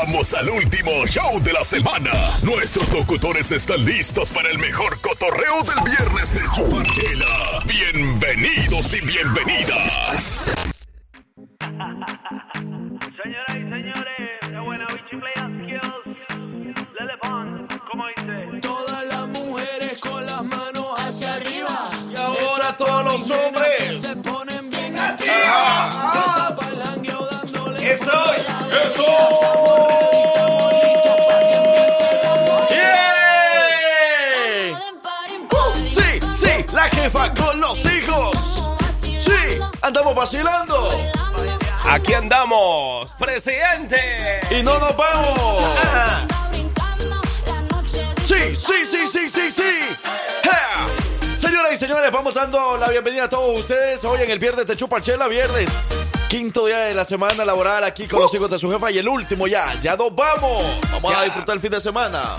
Llegamos al último show de la semana. Nuestros locutores están listos para el mejor cotorreo del viernes de Chupanchela. Bienvenidos y bienvenidas. Señoras y señores, qué buena bichi play skills. Lele Pons, ¿cómo dice? Todas las mujeres con las manos hacia arriba. Y ahora todos los hombres. Se ponen bien activas. Que tapa el jangueo andamos vacilando. Aquí andamos, presidente. Y no nos vamos. Sí, sí, sí, sí, sí, sí. ¡Ja! Señoras y señores, vamos dando la bienvenida a todos ustedes hoy en el Viernes de Chupachela, viernes. Quinto día de la semana laboral aquí con los hijos de su jefa y el último ya, ya nos vamos. Vamos Ya. a disfrutar el fin de semana.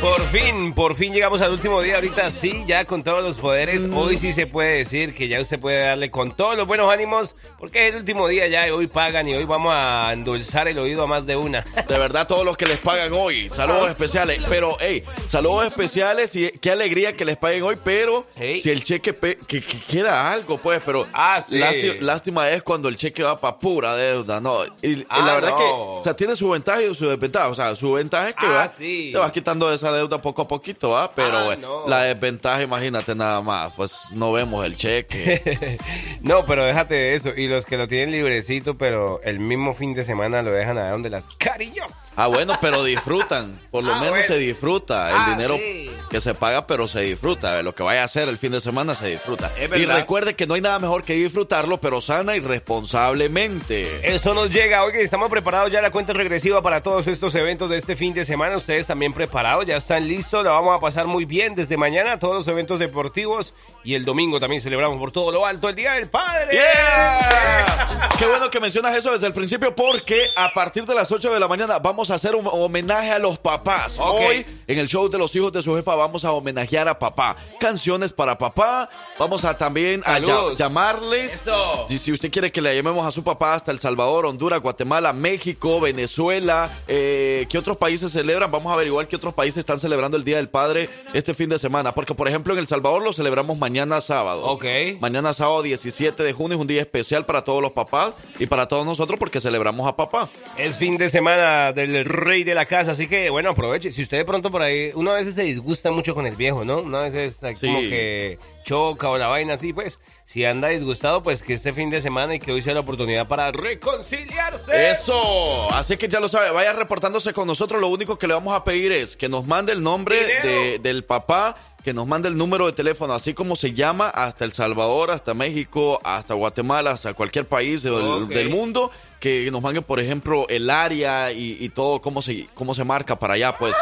Por fin, por fin llegamos al último día. Ahorita sí, ya con todos los poderes. Hoy sí se puede decir que ya usted puede darle con todos los buenos ánimos, porque es el último día ya. y Hoy pagan y hoy vamos a endulzar el oído a más de una. De verdad, todos los que les pagan hoy, saludos especiales. Pero, hey, saludos especiales y qué alegría que les paguen hoy, pero Hey. si el cheque pe- que, que queda algo, pues, pero Ah, sí. lásti- lástima es cuando el cheque va para pura deuda, ¿no? Y, y Ah, la verdad no. que, o sea, tiene su ventaja y su desventaja. O sea, su ventaja es que Ah, sí. te vas quitando esa deuda poco a poquito, ¿ah? Pero Ah, no. la desventaja, imagínate nada más, pues no vemos el cheque. no, pero déjate de eso. Y los que lo tienen librecito, pero el mismo fin de semana lo dejan a donde las cariñosas. Ah, bueno, pero disfrutan. Por lo Ah, menos bueno. se disfruta. El Ah, dinero sí. que se paga, pero se disfruta. Lo que vaya a hacer el fin de semana se disfruta. Y recuerde que no hay nada mejor que disfrutarlo, pero sana y responsablemente. Eso nos llega. Oye, estamos preparados ya la cuenta regresiva para todos estos eventos de este fin de semana. Ustedes también preparados, ya están listos. La vamos a pasar muy bien desde mañana. Todos los eventos deportivos. Y el domingo también celebramos por todo lo alto el Día del Padre. ¡Yeah! Qué bueno que mencionas eso desde el principio porque a partir de las 8 de la mañana vamos a hacer un homenaje a los papás. Hoy en el show de los hijos de su jefa vamos a homenajear a papá. Canciones para papá. Vamos a también a llamarles. Eso. Y si usted quiere que le llamemos a su papá hasta El Salvador, Honduras, Guatemala, México, Venezuela, eh, ¿qué otros países celebran? Vamos a averiguar qué otros países están celebrando el Día del Padre este fin de semana. Porque, por ejemplo, en El Salvador lo celebramos mañana sábado. Ok. Mañana sábado 17 de junio es un día especial para todos los papás y para todos nosotros porque celebramos a papá. Es fin de semana del rey de la casa, así que bueno, aproveche. Si usted de pronto por ahí, uno a veces se disgusta mucho con el viejo, ¿no? Una vez es Sí. como que choca o la vaina así, pues. Si anda disgustado, pues que este fin de semana y que hoy sea la oportunidad para reconciliarse. Eso, así que ya lo sabe, vaya reportándose con nosotros. Lo único que le vamos a pedir es que nos mande el nombre de- del papá, que nos mande el número de teléfono, así como se llama, hasta El Salvador, hasta México, hasta Guatemala, hasta cualquier país del, mundo, que nos mande, por ejemplo, el área y, y todo, cómo se, cómo se marca para allá, pues.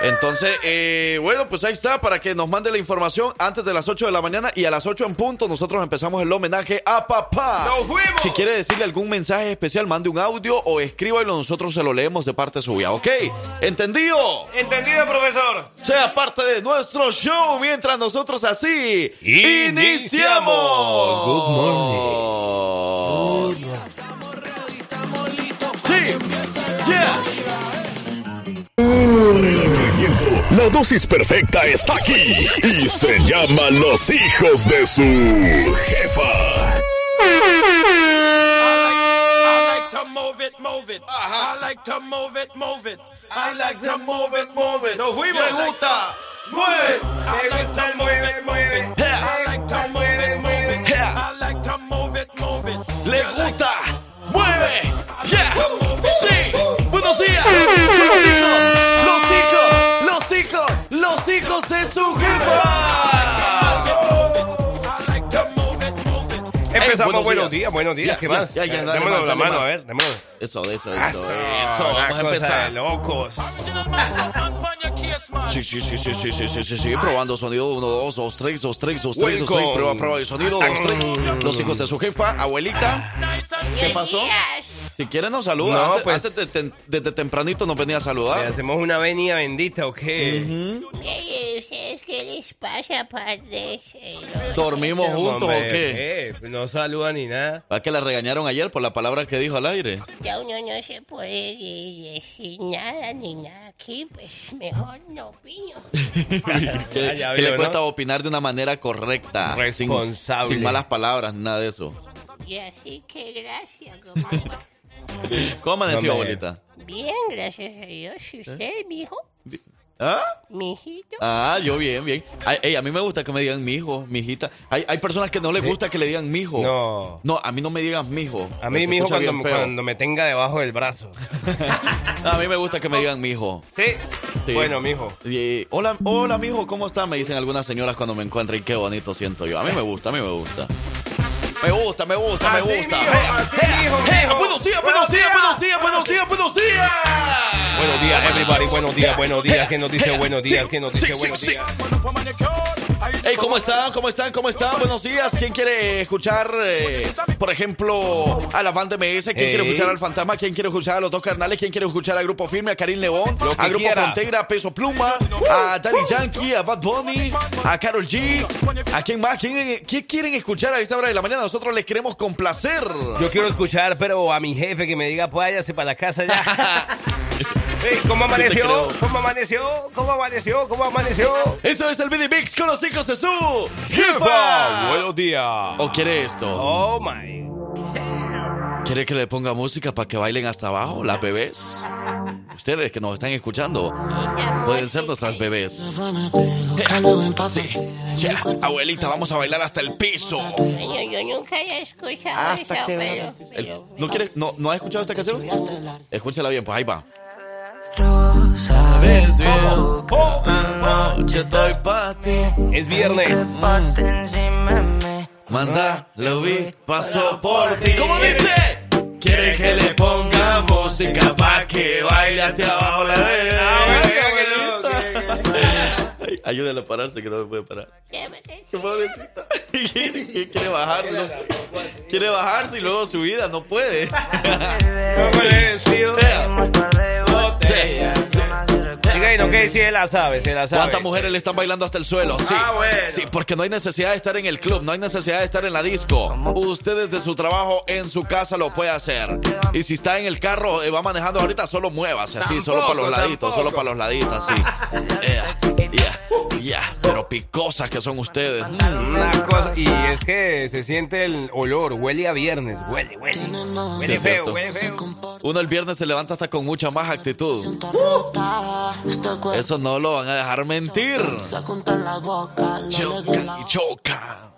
Entonces, eh, bueno, pues ahí está, para que nos mande la información antes de las 8 de la mañana y a las 8 en punto nosotros empezamos el homenaje a papá. ¡Nos fuimos! Si quiere decirle algún mensaje especial, mande un audio o escríbalo, nosotros se lo leemos de parte suya, ¿ok? ¿Entendido? ¿Entendido, profesor? Sea parte de nuestro show mientras nosotros así Iniciamos. Good morning. La dosis perfecta está aquí y se llama Los hijos de su jefa. I like to move it, move it. I like to move it, move it. I like to move it, move it. Nos fuimos. Me gusta. Mueve. I like to move it, move it. I like to move it, move it. Yeah. I like to move it, move it. Le gusta. Mueve. Yeah. Sí. Empezamos. buenos buenos días. días, buenos días. Ya, ¿Qué ya, más? ya, ya, dale démonos más, la dale mano, más. a ver, démonos. Eso, eso, eso. Eso. una Vamos a empezar. locos. Sí, sí, sí, sí, sí, sí, sí, sí, sí. Probando sonido 1, 2, 2, 3, 2, 3, 2, 3, 2, 3. Welcome. Prueba, prueba de sonido 2, 3. Los hijos de su jefa, abuelita. ¿Qué pasó? Si quiere nos saluda. No, antes, pues- antes de- de- desde tempranito nos venía a ¿Le saludar. hacemos una venia bendita o qué? ¿y ustedes qué les pasa, padres? Eh, ¿Dormimos juntos o qué? ¿qué? No saluda ni nada. ¿A que la regañaron ayer por la palabra que dijo al aire? Ya uno no se puede de- decir nada ni nada aquí, pues mejor no opino. que, ya que le vio, cuesta ¿no? opinar de una manera correcta. sin- Responsable. Sin, malas palabras, nada de eso. Y así que gracias, comadre. ¿Cómo amaneció, No me- abuelita? Bien, gracias a Dios. ¿Y usted, mijo? ¿Ah? Mijito. Ah, yo bien, bien. Ay, ey, a mí me gusta que me digan mijo, mijita. Hay, hay personas que no les gusta que le digan mijo. No. No, a mí no me digan mijo. A mí, mijo, cuando, cuando me tenga debajo del brazo. A mí me gusta que me digan mijo. ¿Sí? Sí. Bueno, mijo. Y, hola, hola, mijo, ¿cómo está? Me dicen algunas señoras cuando me encuentran y qué bonito siento yo. A mí me gusta, a mí me gusta. Me gusta, me gusta, me Así, gusta. ea, mijo. Buenos días, buenos días, buenos días, buenos días, buenos días. Buenos días, everybody. Buenos días, buenos días. ¿Quién nos dice buenos días? ¿Quién nos dice buenos días? Hey, ¿cómo están? ¿Cómo están? ¿Cómo están? Buenos días. ¿Quién quiere escuchar, eh, por ejemplo, a la banda MS? ¿Quién quiere Hey. escuchar al Fantasma? ¿Quién quiere escuchar a los dos carnales? ¿Quién quiere escuchar al Grupo Firme, a Karim León, a Grupo quiera. Frontera, a Peso Pluma, a Daddy Yankee, a Bad Bunny, a Carol G? ¿A quién más? ¿Quién, ¿Qué quieren escuchar a esta hora de la mañana? Nosotros les queremos complacer. Yo quiero escuchar, pero a mi jefe que me diga, pues váyase para la casa ya. Ey, ¿Cómo amaneció? ¿Cómo amaneció? ¿Cómo amaneció? ¿Cómo amaneció? Eso es el BD Mix con los hijos de su jefa. Buenos días. ¿O quiere esto? Oh, my. ¿Quiere que le ponga música para que bailen hasta abajo? ¿Las bebés? Ustedes que nos están escuchando pueden ser nuestras bebés. Sí. Ya, abuelita, vamos a bailar hasta el piso. Yo nunca he escuchado eso, pero... El- pero- ¿No, quiere, no, ¿No has escuchado esta canción? Escúchala bien, pues ahí va. Sabes Oh, Yo estoy para ti. Es viernes. Manda, lo vi, pasó por ti. ¿Cómo dice? Quiere que le ponga música pa' que baile hacia abajo la bebé. Ay, Ayúdale a pararse que no me puede parar. Qué pobrecita. Quiere bajar, no puede. Quiere bajarse y luego subida, no puede. ¿Cómo él la sabe, se la sabe. ¿Cuántas mujeres le están bailando hasta el suelo? Sí. Ah, bueno. Sí, porque no hay necesidad de estar en el club, no hay necesidad de estar en la disco. Usted desde su trabajo en su casa lo puede hacer. Y si está en el carro, eh, va manejando ahorita, solo muévase así, solo para los Tampoco, laditos, solo para los laditos, así. Yeah, yeah, yeah. Pero picosas que son ustedes. Una cosa, y es que se siente el olor, huele a viernes, huele, huele. Huele Sí, feo, cierto. huele feo. Uno el viernes se levanta hasta con mucha más actitud. Eso no lo van a dejar mentir. Choca y choca.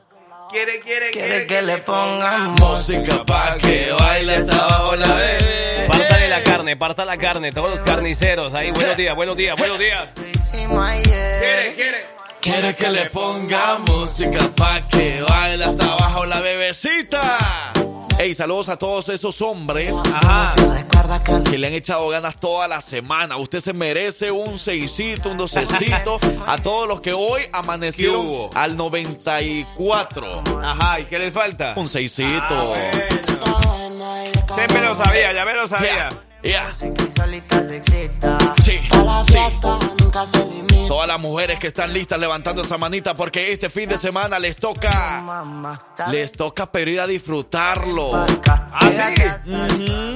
Quiere, quiere, Quiere que le pongamos Música pa' que baile hasta abajo la bebé. Pártale la carne, parta la carne, todos los carniceros. Ahí, buenos días, buenos días, buenos días. Quiere, quiere. Quiere que le ponga música pa' que baile hasta abajo la bebecita. Ey, saludos a todos esos hombres Ajá. Que le han echado ganas toda la semana. Usted se merece un seisito, un docecito. A todos los que hoy ¿Qué amanecieron hubo? al 94. Ajá, ¿y qué les falta? Un seisito. Ah, bueno. Lo sabía, ya me lo sabía. Yeah, yeah. Sí. Todas las mujeres que están listas levantando esa manita porque este fin de semana les toca, Mamá, les toca pero ir a disfrutarlo. ¿Ah, sí?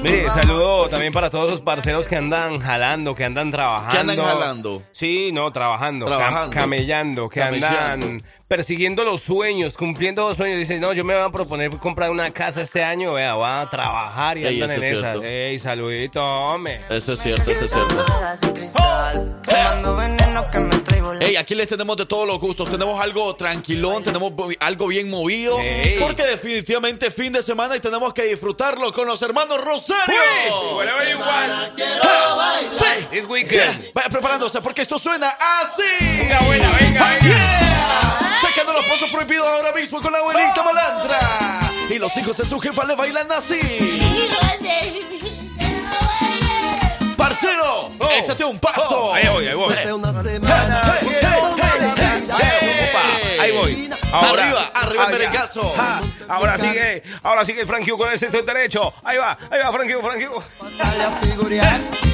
Mire, saludo también para todos los parceros que andan jalando, que andan trabajando. ¿Qué andan jalando? Sí, no, trabajando. cam- Trabajando. camellando, que Camellando. andan persiguiendo los sueños, cumpliendo los sueños. Dicen, no, yo me voy a proponer comprar una casa este año, vea, voy a trabajar y Ey, andan en es esas. cierto. Ey, saludito, hombre. Eso es cierto, eso es cierto. Hey, aquí les tenemos de todos los gustos. Tenemos algo tranquilón, tenemos bo- algo bien movido. Ey. Porque definitivamente fin de semana y tenemos que disfrutarlo con los hermanos Rosario. Bueno, igual. Ah, Sí. Es weekend. Sí. Vaya preparándose porque esto suena así. Mismo con la abuelita malandra. Y los hijos de su jefa le bailan así. Parcero, Oh. échate un paso. Oh, ahí voy, ahí voy. Hey, hey, hey, hey, hey, hey. Opa, ahí voy. Arriba, arriba el merengazo. Ja, Ahora sigue, ahora sigue Frankie con el sector derecho. Ahí va, ahí va Frankie, Frankie.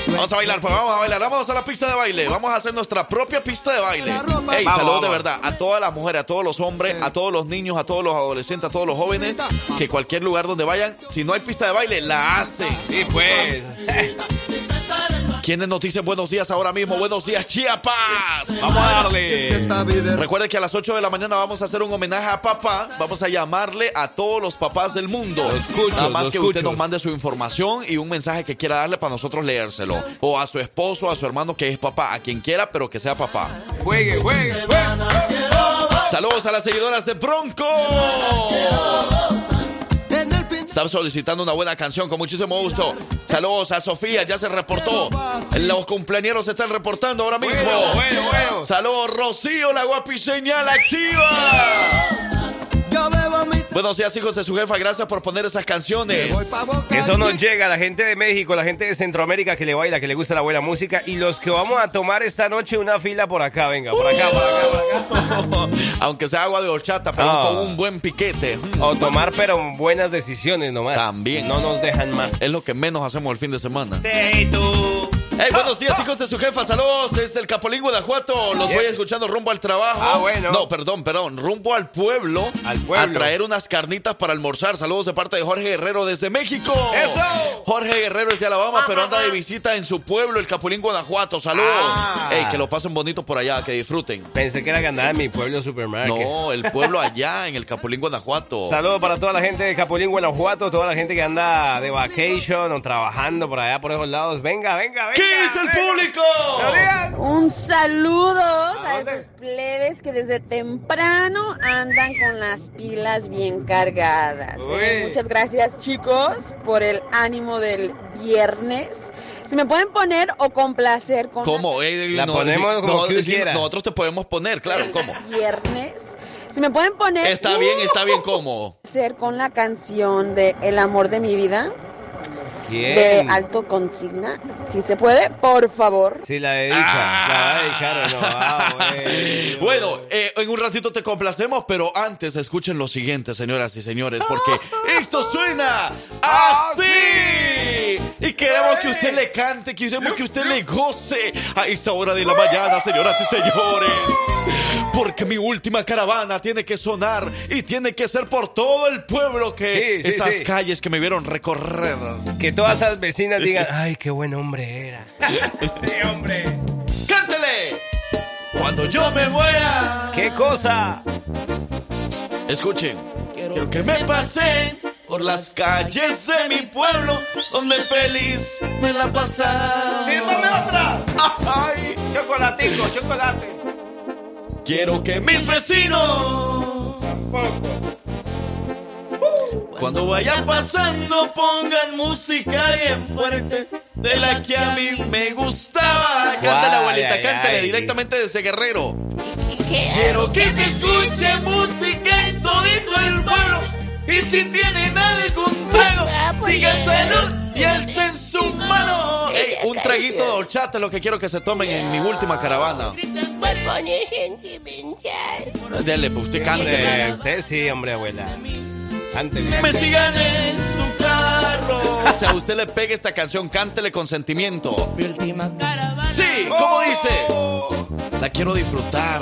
Vamos a bailar, pues vamos a bailar. Vamos a la pista de baile. Vamos a hacer nuestra propia pista de baile. Ey, saludos de verdad a todas las mujeres, a todos los hombres, a todos los niños, a todos los adolescentes, a todos los jóvenes. Que cualquier lugar donde vayan, si no hay pista de baile, la hacen. Y pues, ¿Quiénes nos dicen buenos días ahora mismo? Buenos días, Chiapas. vamos a darle. Recuerde que a las 8 de la mañana vamos a hacer un homenaje a papá. Vamos a llamarle a todos los papás del mundo. Los cuchos, Nada más que usted nos mande su información y un mensaje que quiera darle para nosotros leérselo. O a su esposo, a su hermano que es papá, a quien quiera, pero que sea papá. Juegue, juegue, juegue. Saludos a las seguidoras de Bronco. Están solicitando una buena canción con muchísimo gusto. Saludos a Sofía, ya se reportó. Los cumpleaños se están reportando ahora mismo. Bueno, bueno, bueno. Saludos, Rocío, la guapiseñal activa. Buenos días, hijos de su jefa. Gracias por poner esas canciones. Eso nos llega a la gente de México, la gente de Centroamérica que le baila, que le gusta la buena música y los que vamos a tomar esta noche una fila por acá, venga, por acá, por acá, por acá. Aunque sea agua de horchata, pero Ah. con un buen piquete. O tomar pero buenas decisiones nomás. También. No nos dejan más. Es lo que menos hacemos el fin de semana. Sí, tú. Hey, buenos días, hijos de su jefa. Saludos. Es el Capolín Guanajuato. Los voy escuchando rumbo al trabajo. Ah, bueno. No, perdón, perdón. Rumbo al pueblo. Al pueblo. A traer unas carnitas para almorzar. Saludos de parte de Jorge Guerrero desde México. ¡Eso! Jorge Guerrero es de Alabama, pero anda de visita en su pueblo, el Capulín Guanajuato. Saludos. Ah. Hey, que lo pasen bonito por allá, que disfruten. Pensé que era que andaba en mi pueblo supermarket. No, el pueblo allá en el Capulín Guanajuato. Saludos para toda la gente de Capulín, Guanajuato, toda la gente que anda de vacation o trabajando por allá, por esos lados. Venga, venga, venga. ¿Qué es el público? Un saludo a esos plebes que desde temprano andan con las pilas bien cargadas. ¿eh? Muchas gracias chicos por el ánimo del viernes. Si me pueden poner o complacer con ¿Cómo? Eh, La ponemos como que quiera. Nosotros te podemos poner, claro, ¿cómo? viernes. Si me pueden poner Está bien, está bien, ¿cómo? Ser con la canción de El amor de mi vida de ¿Quién? Alto Consigna. Si se puede, por favor. Sí, la dedica. Ah. La va a dedicar no. Ah, bueno. Bueno, eh, en un ratito te complacemos, pero antes escuchen lo siguiente, señoras y señores, porque esto suena así. Y queremos que usted le cante, queremos que usted le goce a esta hora de la mañana, señoras y señores. Porque mi última caravana tiene que sonar y tiene que ser por todo el pueblo que Sí, sí, esas sí. calles que me vieron recorrer. Que todas esas vecinas digan, ay, qué buen hombre era. sí, hombre. ¡Cántele! Cuando yo me muera. ¿Qué cosa? Escuchen, quiero que me pasen por las calles de mi pueblo, donde feliz me la pasaba. ¡Sírvame otra! Ay, Chocolatico, chocolate. quiero que mis vecinos, cuando vayan pasando, pongan música bien fuerte. De la que a mí me gustaba. Cántale, abuelita, cántale directamente desde Guerrero. Quiero que se escuche música en todito el pueblo. Y si tienen algún trago, Ah, pues digan salud y alcen su mano. Ey, un traguito de horchata es lo que quiero que se tomen en mi última caravana. Dele, pues usted cántele. usted sí, hombre, abuela. Cántele. Me sigan en su carro. O sea, usted le pegue esta canción, cántele con sentimiento. Mi última caravana Sí, ¿cómo dice? La quiero disfrutar.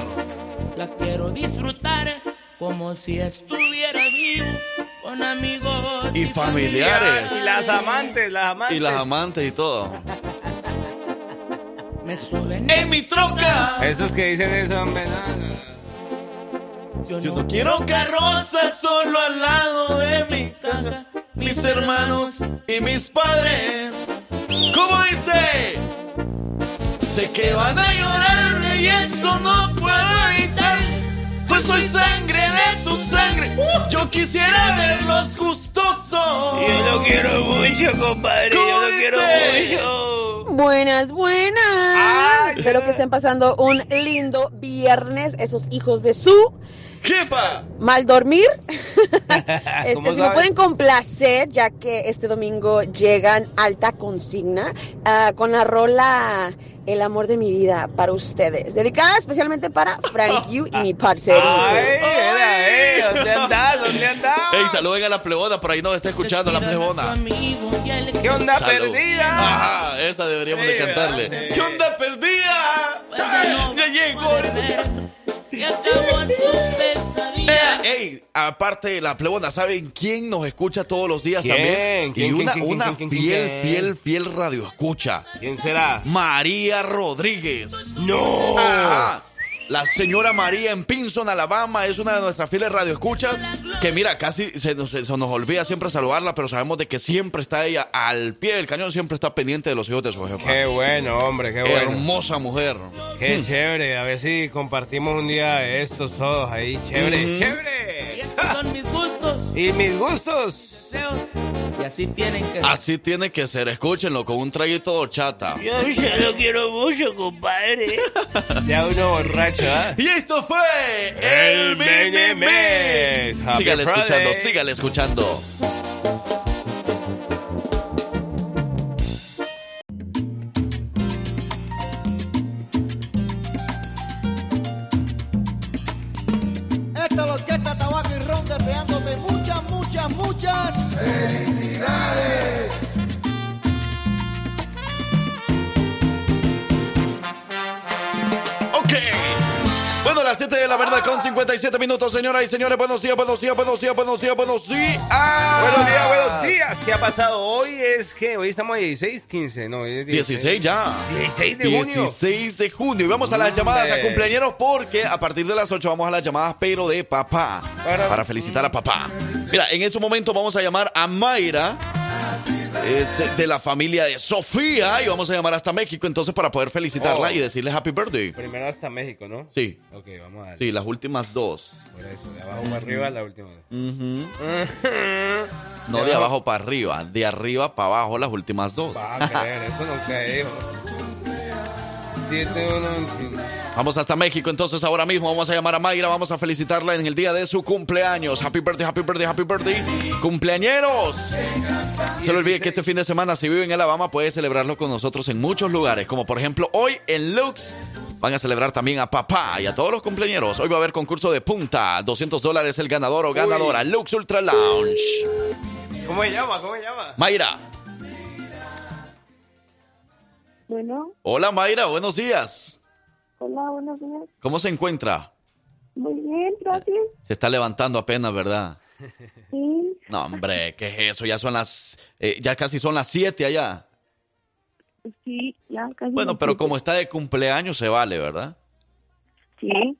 la quiero disfrutar como si estuviera vivo con amigos Y familiares. Y las amantes, las amantes. Y las amantes y todo. Me suben. En mi troca. Esos que dicen eso, hombre, no, no, no. Yo Yo no quiero carroza solo al lado de mi caja. Mis hermanos y mis padres. ¿Cómo dice? Sé que van a llorar y eso no puedo evitar. Pues soy sangre de su sangre. Yo quisiera verlos gustosos. Yo lo quiero mucho, compadre. ¿Cómo Yo lo quiero mucho. Buenas, buenas. Ay, Espero que estén pasando un lindo viernes, esos hijos de su Jefa. mal dormir. este, ¿Cómo si me pueden complacer, ya que este domingo llegan alta consigna ah, con la rola El amor de mi vida para ustedes. Dedicada especialmente para Frank Yu y mi parcerito. Ay, era, eh, ¿dónde andás? ¿Dónde andás? Ey, saluden a la plebona, por ahí nos está escuchando la plebona. ¿Qué onda Salud. perdida? Ajá, esa deberíamos de Sí, cantarle. ¿verdad? Sí. ¿Qué onda perdida? Ya llegó. Eh, ey, aparte la plebona, ¿saben quién nos escucha todos los días ¿Quién? también? ¿Quién, y una, quién, una quién, quién, quién, fiel, quién? fiel, fiel radio escucha. ¿Quién será? María Rodríguez. ¡No! Ajá. La señora María en Pinson, Alabama, es una de nuestras fieles radioescuchas. Que mira, casi se nos, se nos olvida siempre saludarla, pero sabemos de que siempre está ella al pie del cañón, siempre está pendiente de los hijos de su jefa. Qué bueno, hombre, qué bueno. Hermosa mujer. Qué chévere. A ver si compartimos un día de estos todos ahí. Chévere, chévere. Son mis gustos, Y mis gustos. deseos, y así tienen que ser. Así tiene que ser, escúchenlo con un traguito de horchata. Yo ya lo quiero mucho, compadre. ya uno borracho, ¿ah? Y esto fue El el. Happy Sígale escuchando, sígale escuchando. 37 minutos, señoras y señores. Buenos días, buenos días, buenos días, buenos días, buenos días. Buenos días, buenos días. ¿Qué ha pasado? Hoy es que hoy estamos a 16, 15, no, 16. 16 ya. 16 de 16 junio. 16 de junio. Y vamos a las llamadas a cumpleaños porque a partir de las 8 vamos a las llamadas, pero de papá. Para, para felicitar a papá. Mira, en este momento vamos a llamar a Mayra es de la familia de Sofía y vamos a llamar hasta México entonces para poder felicitarla Oh. y decirle happy birthday. Primero hasta México, ¿no? Sí, Ok, vamos a darle. sí, las últimas dos. Por eso, de abajo para arriba la última. Ujú. No de abajo para arriba, de arriba para abajo las últimas dos. Va a creer, eso no creo. 7, 1, Vamos hasta México, entonces ahora mismo vamos a llamar a Mayra, vamos a felicitarla en el día de su cumpleaños. Happy birthday, happy birthday, happy birthday. Cumpleañeros. Se le olvide que este fin de semana, si vive en Alabama, puede celebrarlo con nosotros en muchos lugares, como por ejemplo hoy en Lux. Van a celebrar también a papá y a todos los cumpleañeros. Hoy va a haber concurso de punta, 200 dólares el ganador o ganadora, Lux Ultra Lounge. ¿Cómo se llama? ¿Cómo se llama? Mayra. Bueno, Hola Mayra, buenos días. hola, buenos días. ¿Cómo se encuentra? Muy bien, gracias. Se está levantando apenas, ¿verdad? Sí, No, hombre, ¿qué es eso? Ya son las, eh, ya casi son las 7 allá. sí, ya casi. Bueno, pero como está de cumpleaños se vale, ¿verdad? Sí.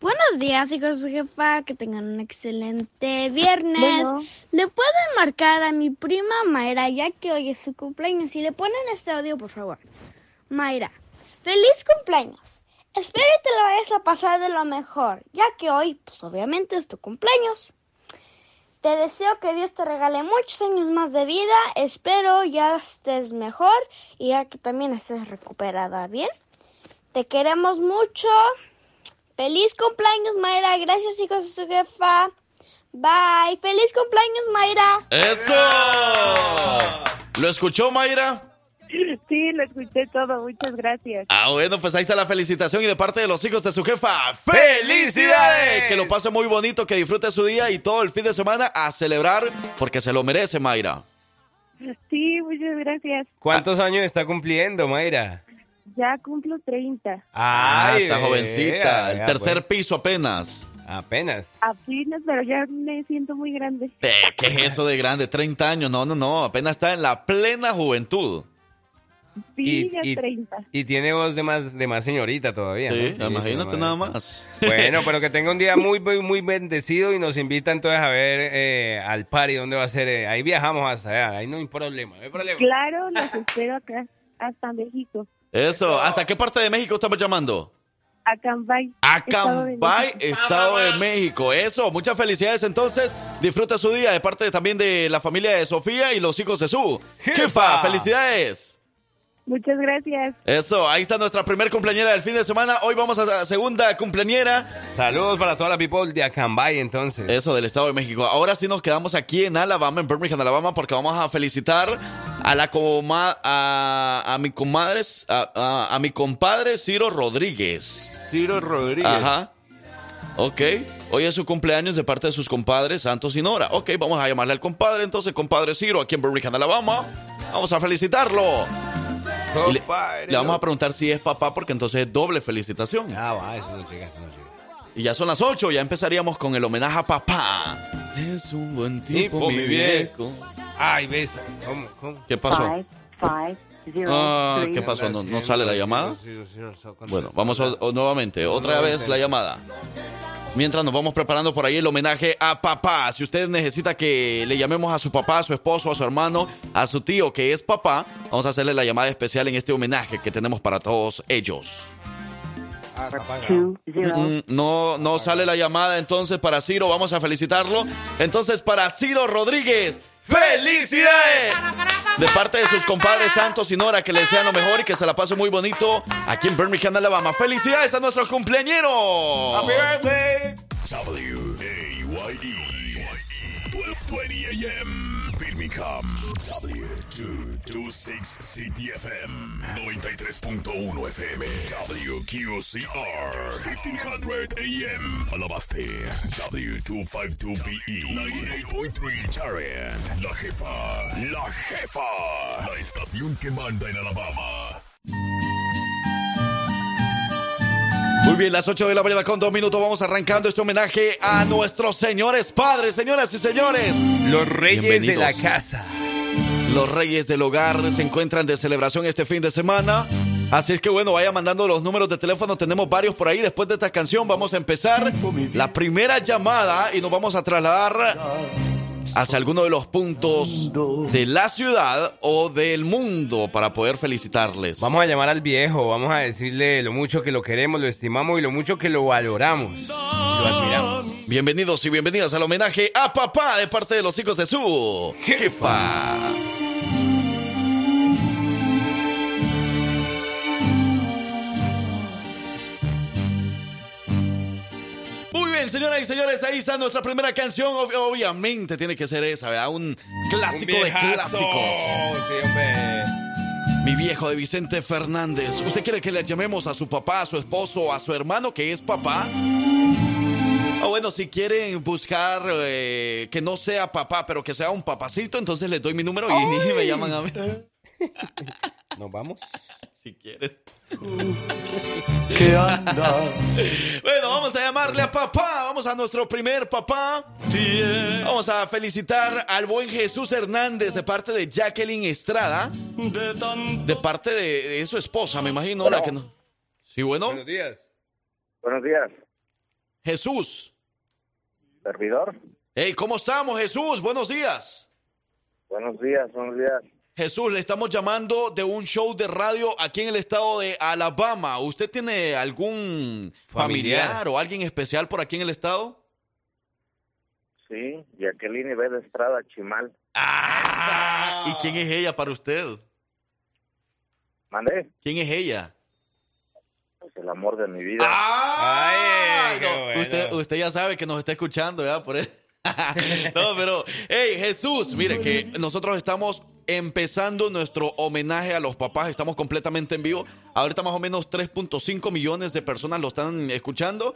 Buenos días, hijos de su jefa. Que tengan un excelente viernes. Bueno. Le pueden marcar a mi prima Mayra, ya que hoy es su cumpleaños. Y le ponen este audio, por favor. Mayra, feliz cumpleaños. Espero que te lo vayas a pasar de lo mejor, ya que hoy, pues obviamente es tu cumpleaños. Te deseo que Dios te regale muchos años más de vida. Espero ya estés mejor y ya que también estés recuperada bien. Te queremos mucho. Feliz cumpleaños, Mayra. Gracias, hijos de su jefa. Bye. Feliz cumpleaños, Mayra. ¡Eso! ¿Lo escuchó, Mayra? Sí, lo escuché todo. Muchas gracias. Ah, bueno, pues ahí está la felicitación y de parte de los hijos de su jefa, ¡felicidades! Que lo pase muy bonito, que disfrute su día y todo el fin de semana a celebrar porque se lo merece, Mayra. Sí, muchas gracias. ¿Cuántos años está cumpliendo, Mayra? Ya cumplo 30. Ah, Ay, está jovencita. El vea, tercer pues. piso apenas. Apenas. Apenas, pero ya me siento muy grande. Eh, ¿Qué es eso de grande? 30 años. No, no, no. Apenas está en la plena juventud. Sí, Y- y- 30. Y tiene voz de más, de más señorita todavía. Sí, ¿no? imagínate nada más. Bueno, pero que tenga un día muy, muy, muy bendecido y nos invita entonces a ver eh, al party donde va a ser. eh, ahí viajamos hasta allá, ahí no hay problema, no hay problema. Claro, los espero acá, hasta México. Eso. ¿Hasta qué parte de México estamos llamando? Acambay, México. Estado de México. Eso, muchas felicidades entonces. Disfruta su día de parte también de la familia de Sofía y los hijos de su. Jefa. Felicidades. Muchas gracias. Eso, ahí está nuestra primer cumpleañera del fin de semana. Hoy vamos a la segunda cumpleañera. Saludos para toda la people de Acambay, entonces. Eso, del Estado de México. Ahora sí nos quedamos aquí en Alabama, en Birmingham, Alabama, porque vamos a felicitar a la coma, a, a mi comadres, a, a- a mi compadre Ciro Rodríguez. Ciro Rodríguez. Ajá. Ok. Hoy es su cumpleaños de parte de sus compadres Santos y Nora. Ok, vamos a llamarle al compadre, entonces, compadre Ciro, aquí en Birmingham, Alabama. Vamos a felicitarlo. Le, le vamos a preguntar si es papá, porque entonces es doble felicitación. Ah, va, eso no llega, eso no llega. Y ya son las 8, ya empezaríamos con el homenaje a papá. Es un buen tipo, Tipo, mi mi viejo. Ay, ves. ¿Cómo? ¿Cómo? ¿Qué pasó? Ah, ¿qué pasó? ¿No, no sale la llamada? Bueno, vamos o nuevamente, otra vez la llamada. Mientras nos vamos preparando por ahí el homenaje a papá. Si usted necesita que le llamemos a su papá, a su esposo, a su hermano, a su tío que es papá, vamos a hacerle la llamada especial en este homenaje que tenemos para todos ellos. Mm, No, no sale la llamada entonces para Ciro, vamos a felicitarlo. Entonces para Ciro Rodríguez, ¡felicidades! De parte de sus compadres Santos y Nora, que le desean lo mejor y que se la pase muy bonito aquí en Birmingham, Alabama. ¡Felicidades a nuestros cumpleañeros! W-A-Y-E 1220 AM Birmingham W226 City FM 93.1 FM WQCR 1500 AM Alabaste W252BE 98.3 Tarrant La Jefa La Jefa La estación que manda en Alabama. Muy bien, las 8 de la mañana con dos minutos. Vamos arrancando este homenaje a nuestros señores padres, señoras y señores. Los reyes de la casa. Los reyes del hogar se encuentran de celebración este fin de semana. Así es que bueno, vaya mandando los números de teléfono. Tenemos varios por ahí. Después de esta canción vamos a empezar la primera llamada y nos vamos a trasladar hacia alguno de los puntos de la ciudad o del mundo para poder felicitarles. Vamos a llamar al viejo, vamos a decirle lo mucho que lo queremos, lo estimamos y lo mucho que lo valoramos. Lo admiramos. Bienvenidos y bienvenidas al homenaje a papá de parte de los hijos de su jefa. Señoras y señores, ahí está nuestra primera canción. Ob- obviamente tiene que ser esa, ¿verdad? Un clásico Un de clásicos. Sí. Mi viejo de Vicente Fernández. ¿Usted quiere que le llamemos a su papá, a su esposo, a su hermano que es papá? O bueno, si quieren buscar eh, que no sea papá, pero que sea un papacito, entonces les doy mi número y, me llaman a mí. ¿Nos vamos? Si quieres. ¿Qué anda? Bueno, vamos a llamarle a papá. Vamos a nuestro primer papá. Vamos a felicitar al buen Jesús Hernández de parte de Jacqueline Estrada. De parte de, de su esposa, me imagino. La que no. Sí, bueno. Buenos días. Buenos días, Jesús. servidor. Hey, ¿cómo estamos, Jesús? Buenos días. Buenos días, buenos días. Jesús, le estamos llamando de un show de radio aquí en el estado de Alabama. ¿Usted tiene algún familiar, Familiar. o alguien especial por aquí en el estado? Sí, Jacqueline B. de Estrada, Chimal. ¿Y quién es ella para usted? ¿Mandé? ¿Quién es ella? Pues el amor de mi vida. ¡Ah! Ay, qué No, bueno. usted, usted ya sabe que nos está escuchando, ¿verdad? Por eso. no, pero, hey, Jesús, mire que nosotros estamos empezando nuestro homenaje a los papás, estamos completamente en vivo. Ahorita más o menos 3.5 millones de personas lo están escuchando.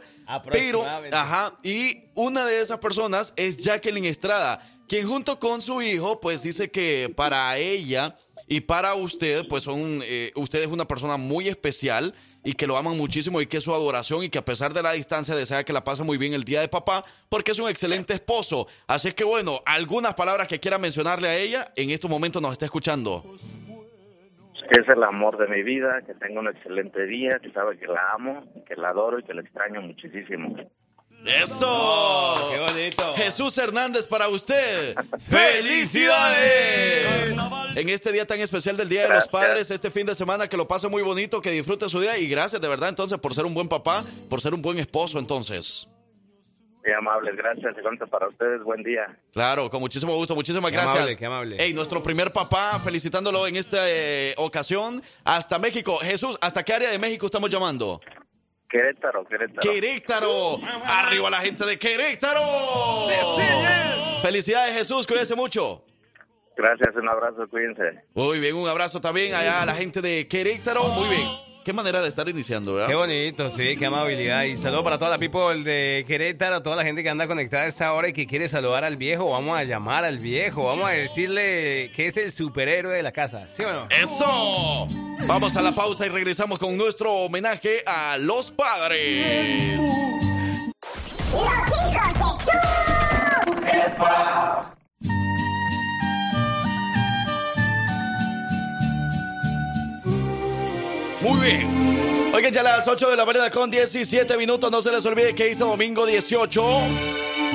Pero, ajá, y una de esas personas es Jacqueline Estrada, quien junto con su hijo, pues dice que para ella y para usted, pues son, eh, usted es una persona muy especial y que lo aman muchísimo y que es su adoración y que a pesar de la distancia desea que la pase muy bien el día de papá porque es un excelente esposo. Así que bueno, algunas palabras que quiera mencionarle a ella, en estos momentos nos está escuchando. Es el amor de mi vida, que tenga un excelente día, que sabe que la amo, que la adoro y que la extraño muchísimo. ¡Eso! ¡Qué bonito! Jesús Hernández para usted. ¡Felicidades! En este día tan especial del Día de los. Padres, este fin de semana, que lo pase muy bonito, que disfrute su día y gracias de verdad entonces por ser un buen papá, por ser un buen esposo entonces. Muy amables, gracias. Se para ustedes. Buen día. Claro, con muchísimo gusto, muchísimas Qué gracias. amable, qué amable. Ey, nuestro primer papá, felicitándolo en esta eh, ocasión hasta México. Jesús, ¿hasta qué área de México estamos llamando? Querétaro, Querétaro. Querétaro. Arriba la gente de Querétaro. Felicidades, Jesús, cuídense mucho. Gracias, un abrazo, cuídense. Muy bien, un abrazo también allá a la gente de Querétaro. Muy bien. Qué manera de estar iniciando, ¿verdad? Qué bonito, sí, qué amabilidad. Y saludo para toda la people de Querétaro, toda la gente que anda conectada a esta hora y que quiere saludar al viejo. Vamos a llamar al viejo, vamos a decirle que es el superhéroe de la casa, ¿sí o no? ¡Eso! Vamos a la pausa y regresamos con nuestro homenaje a los padres. Los hijos de bien. Oigan, ya a las 8 de la mañana con 17 minutos. No se les olvide que este domingo 18.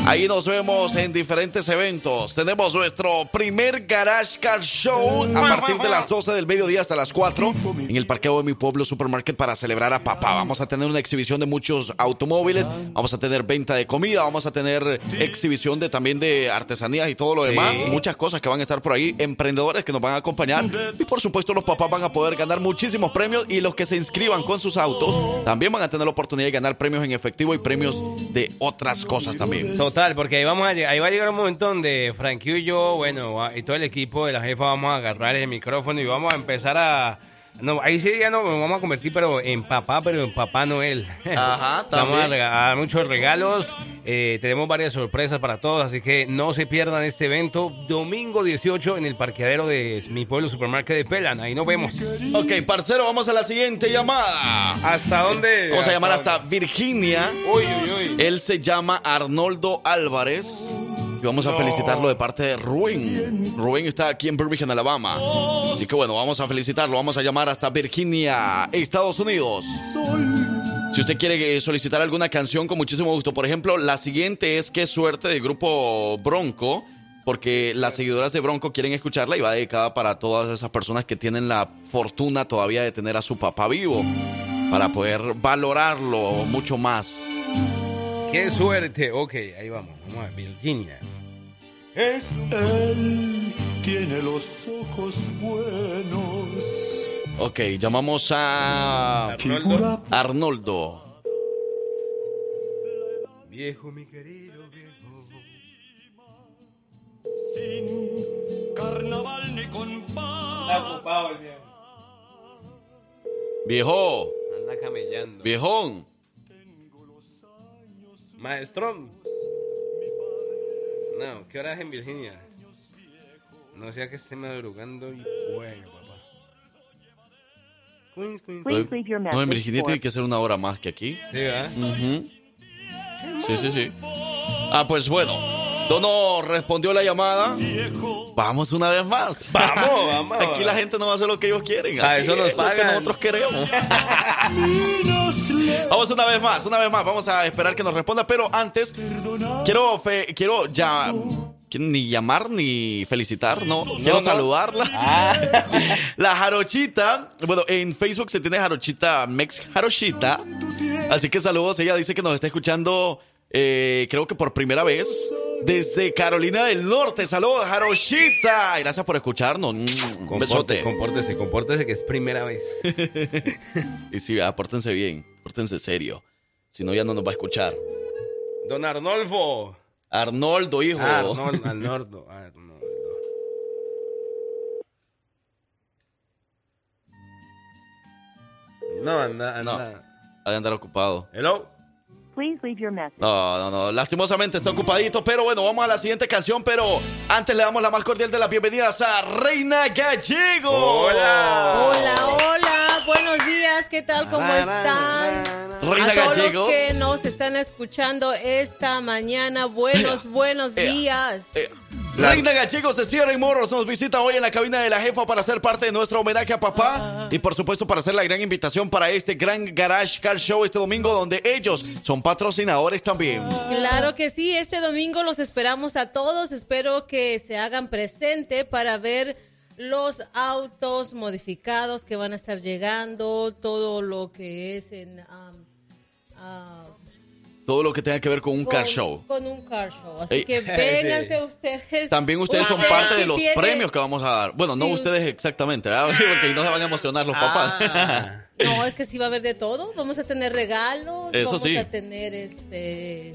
Ahí nos vemos en diferentes eventos. Tenemos nuestro primer Garage Car Show a partir de las 12 del mediodía hasta las 4 en el parqueo de mi pueblo supermarket para celebrar a papá. Vamos a tener una exhibición de muchos automóviles, vamos a tener venta de comida, vamos a tener exhibición de también de artesanías y todo lo Sí. demás. Muchas cosas que van a estar por ahí, emprendedores que nos van a acompañar y por supuesto los papás van a poder ganar muchísimos premios y los que se inscriban con sus autos también van a tener la oportunidad de ganar premios en efectivo y premios de otras cosas también. Total, porque ahí, vamos a, ahí va a llegar un momento donde Frankie y yo, bueno, y todo el equipo de la jefa vamos a agarrar el micrófono y vamos a empezar a... No, ahí sí ya no nos vamos a convertir pero en papá, pero en papá Noel. Ajá, Vamos a también. regalar muchos regalos, eh, tenemos varias sorpresas para todos, así que no se pierdan este evento. Domingo 18 en el parqueadero de mi pueblo supermarket de Pelan, ahí nos vemos. Ok, parcero, vamos a la siguiente llamada. ¿Hasta dónde? Vamos a llamar hasta Virginia. Uy, uy, uy. Él se llama Arnoldo Álvarez. Y vamos a No. felicitarlo de parte de Rubén. Rubén está aquí en Birmingham, Alabama. Así que bueno, vamos a felicitarlo. Vamos a llamar hasta Virginia, Estados Unidos. Si usted quiere eh, solicitar alguna canción, con muchísimo gusto. Por ejemplo, la siguiente es Qué suerte del grupo Bronco. Porque las seguidoras de Bronco quieren escucharla y va dedicada para todas esas personas que tienen la fortuna todavía de tener a su papá vivo. Para poder valorarlo mucho más. Qué suerte. Ok, ahí vamos. Vamos a Virginia. Él tiene los ojos buenos. Ok, llamamos a Arnoldo. Arnoldo. Viejo, mi querido viejo. Sin carnaval ni con Está ocupado el viejo. Viejo, Anda camellando. viejón. Maestrón. No, ¿qué hora es en Virginia? No sea que esté madrugando y bueno, papá. Queens, Queens. No, no, en Virginia tiene que ser una hora más que aquí. Sí. Ujú. Sí, sí, sí. Ah, pues bueno. Dono respondió la llamada. Vamos una vez más. Vamos, vamos. Aquí la gente no va a hacer lo que ellos quieren. A Aquí eso nos es lo que pagan. nosotros queremos. Vamos una vez más, una vez más. Vamos a esperar que nos responda. Pero antes, quiero, fe- quiero ya. Quiero ni llamar ni felicitar, no. quiero no. saludarla. Ah. La Jarochita. Bueno, en Facebook se tiene Jarochita, Mex Jarochita. Así que saludos. Ella dice que nos está escuchando, eh, creo que por primera vez. Desde Carolina del Norte. Saludos, Jarochita. Gracias por escucharnos. Mm, Un Comporte- besote. Compórtese, compórtese que es primera vez. Y sí, ah, pórtense bien, pórtense serio. Si no, ya no nos va a escuchar. Don Arnolfo. Arnoldo, hijo. Ah, Arnol- Arnoldo. Arnoldo. No, anda, anda. Ha de andar ocupado. Hello. Please leave your message. No, no, no. Lastimosamente está ocupadito. Pero bueno, vamos a la siguiente canción. Pero antes le damos la más cordial de las bienvenidas a Reina Gallego. Hola. Hola, hola, buenos días, ¿qué tal? ¿Cómo están? Reina a todos Gallegos. los que nos están escuchando esta mañana, buenos, buenos Ea. días. Eh, Reina Gallegos de Sierra y Moros nos visita hoy en la cabina de la jefa para ser parte de nuestro homenaje a papá y por supuesto para hacer la gran invitación para este gran Garage Car Show este domingo donde ellos son patrocinadores también. Claro que sí, este domingo los esperamos a todos, espero que se hagan presente para ver los autos modificados que van a estar llegando, todo lo que es en... um, ah, Todo lo que tenga que ver con un con, car show. Con un car show. Así Ey. que vénganse ustedes. También ustedes son parte de los tiene- premios que vamos a dar. Bueno, no Sí, ustedes exactamente, ¿verdad? porque no se van a emocionar los papás. No, es que sí va a haber de todo. Vamos a tener regalos. Eso vamos sí. a tener este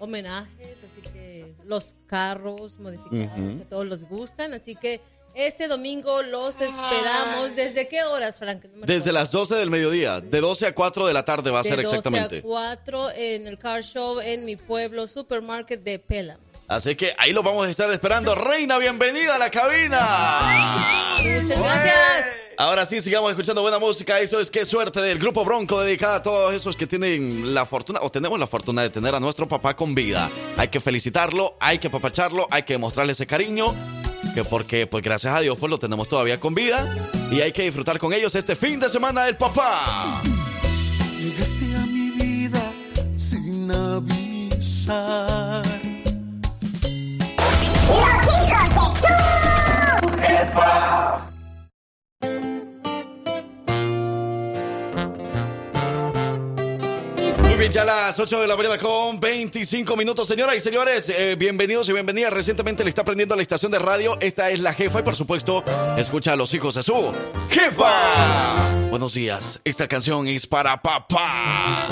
homenajes. Así que los carros modificados Ujú. que todos les gustan. Así que este domingo los esperamos. ¿Desde qué horas, Frank? Desde las 12 del mediodía, de 12 a 4 de la tarde va a de ser 12 exactamente. a 4 en el car show en mi pueblo, supermarket de Pela. Así que ahí lo vamos a estar esperando. Reina, bienvenida a la cabina. Muchas gracias. Ahora sí, sigamos escuchando buena música. Esto es Qué Suerte del Grupo Bronco, dedicada a todos esos que tienen la fortuna, o tenemos la fortuna de tener a nuestro papá con vida. Hay que felicitarlo, hay que papacharlo, hay que mostrarle ese cariño, que porque, pues gracias a Dios, pues lo tenemos todavía con vida. Y hay que disfrutar con ellos este fin de semana del papá. Llegaste a mi vida sin avisar. Muy bien, ya las 8 de la mañana con 25 minutos, señoras y señores. eh, bienvenidos y bienvenidas. Recientemente le está aprendiendo la estación de radio. Esta es la jefa y, por supuesto, escucha a los hijos de su jefa. Buenos días. Esta canción es para papá.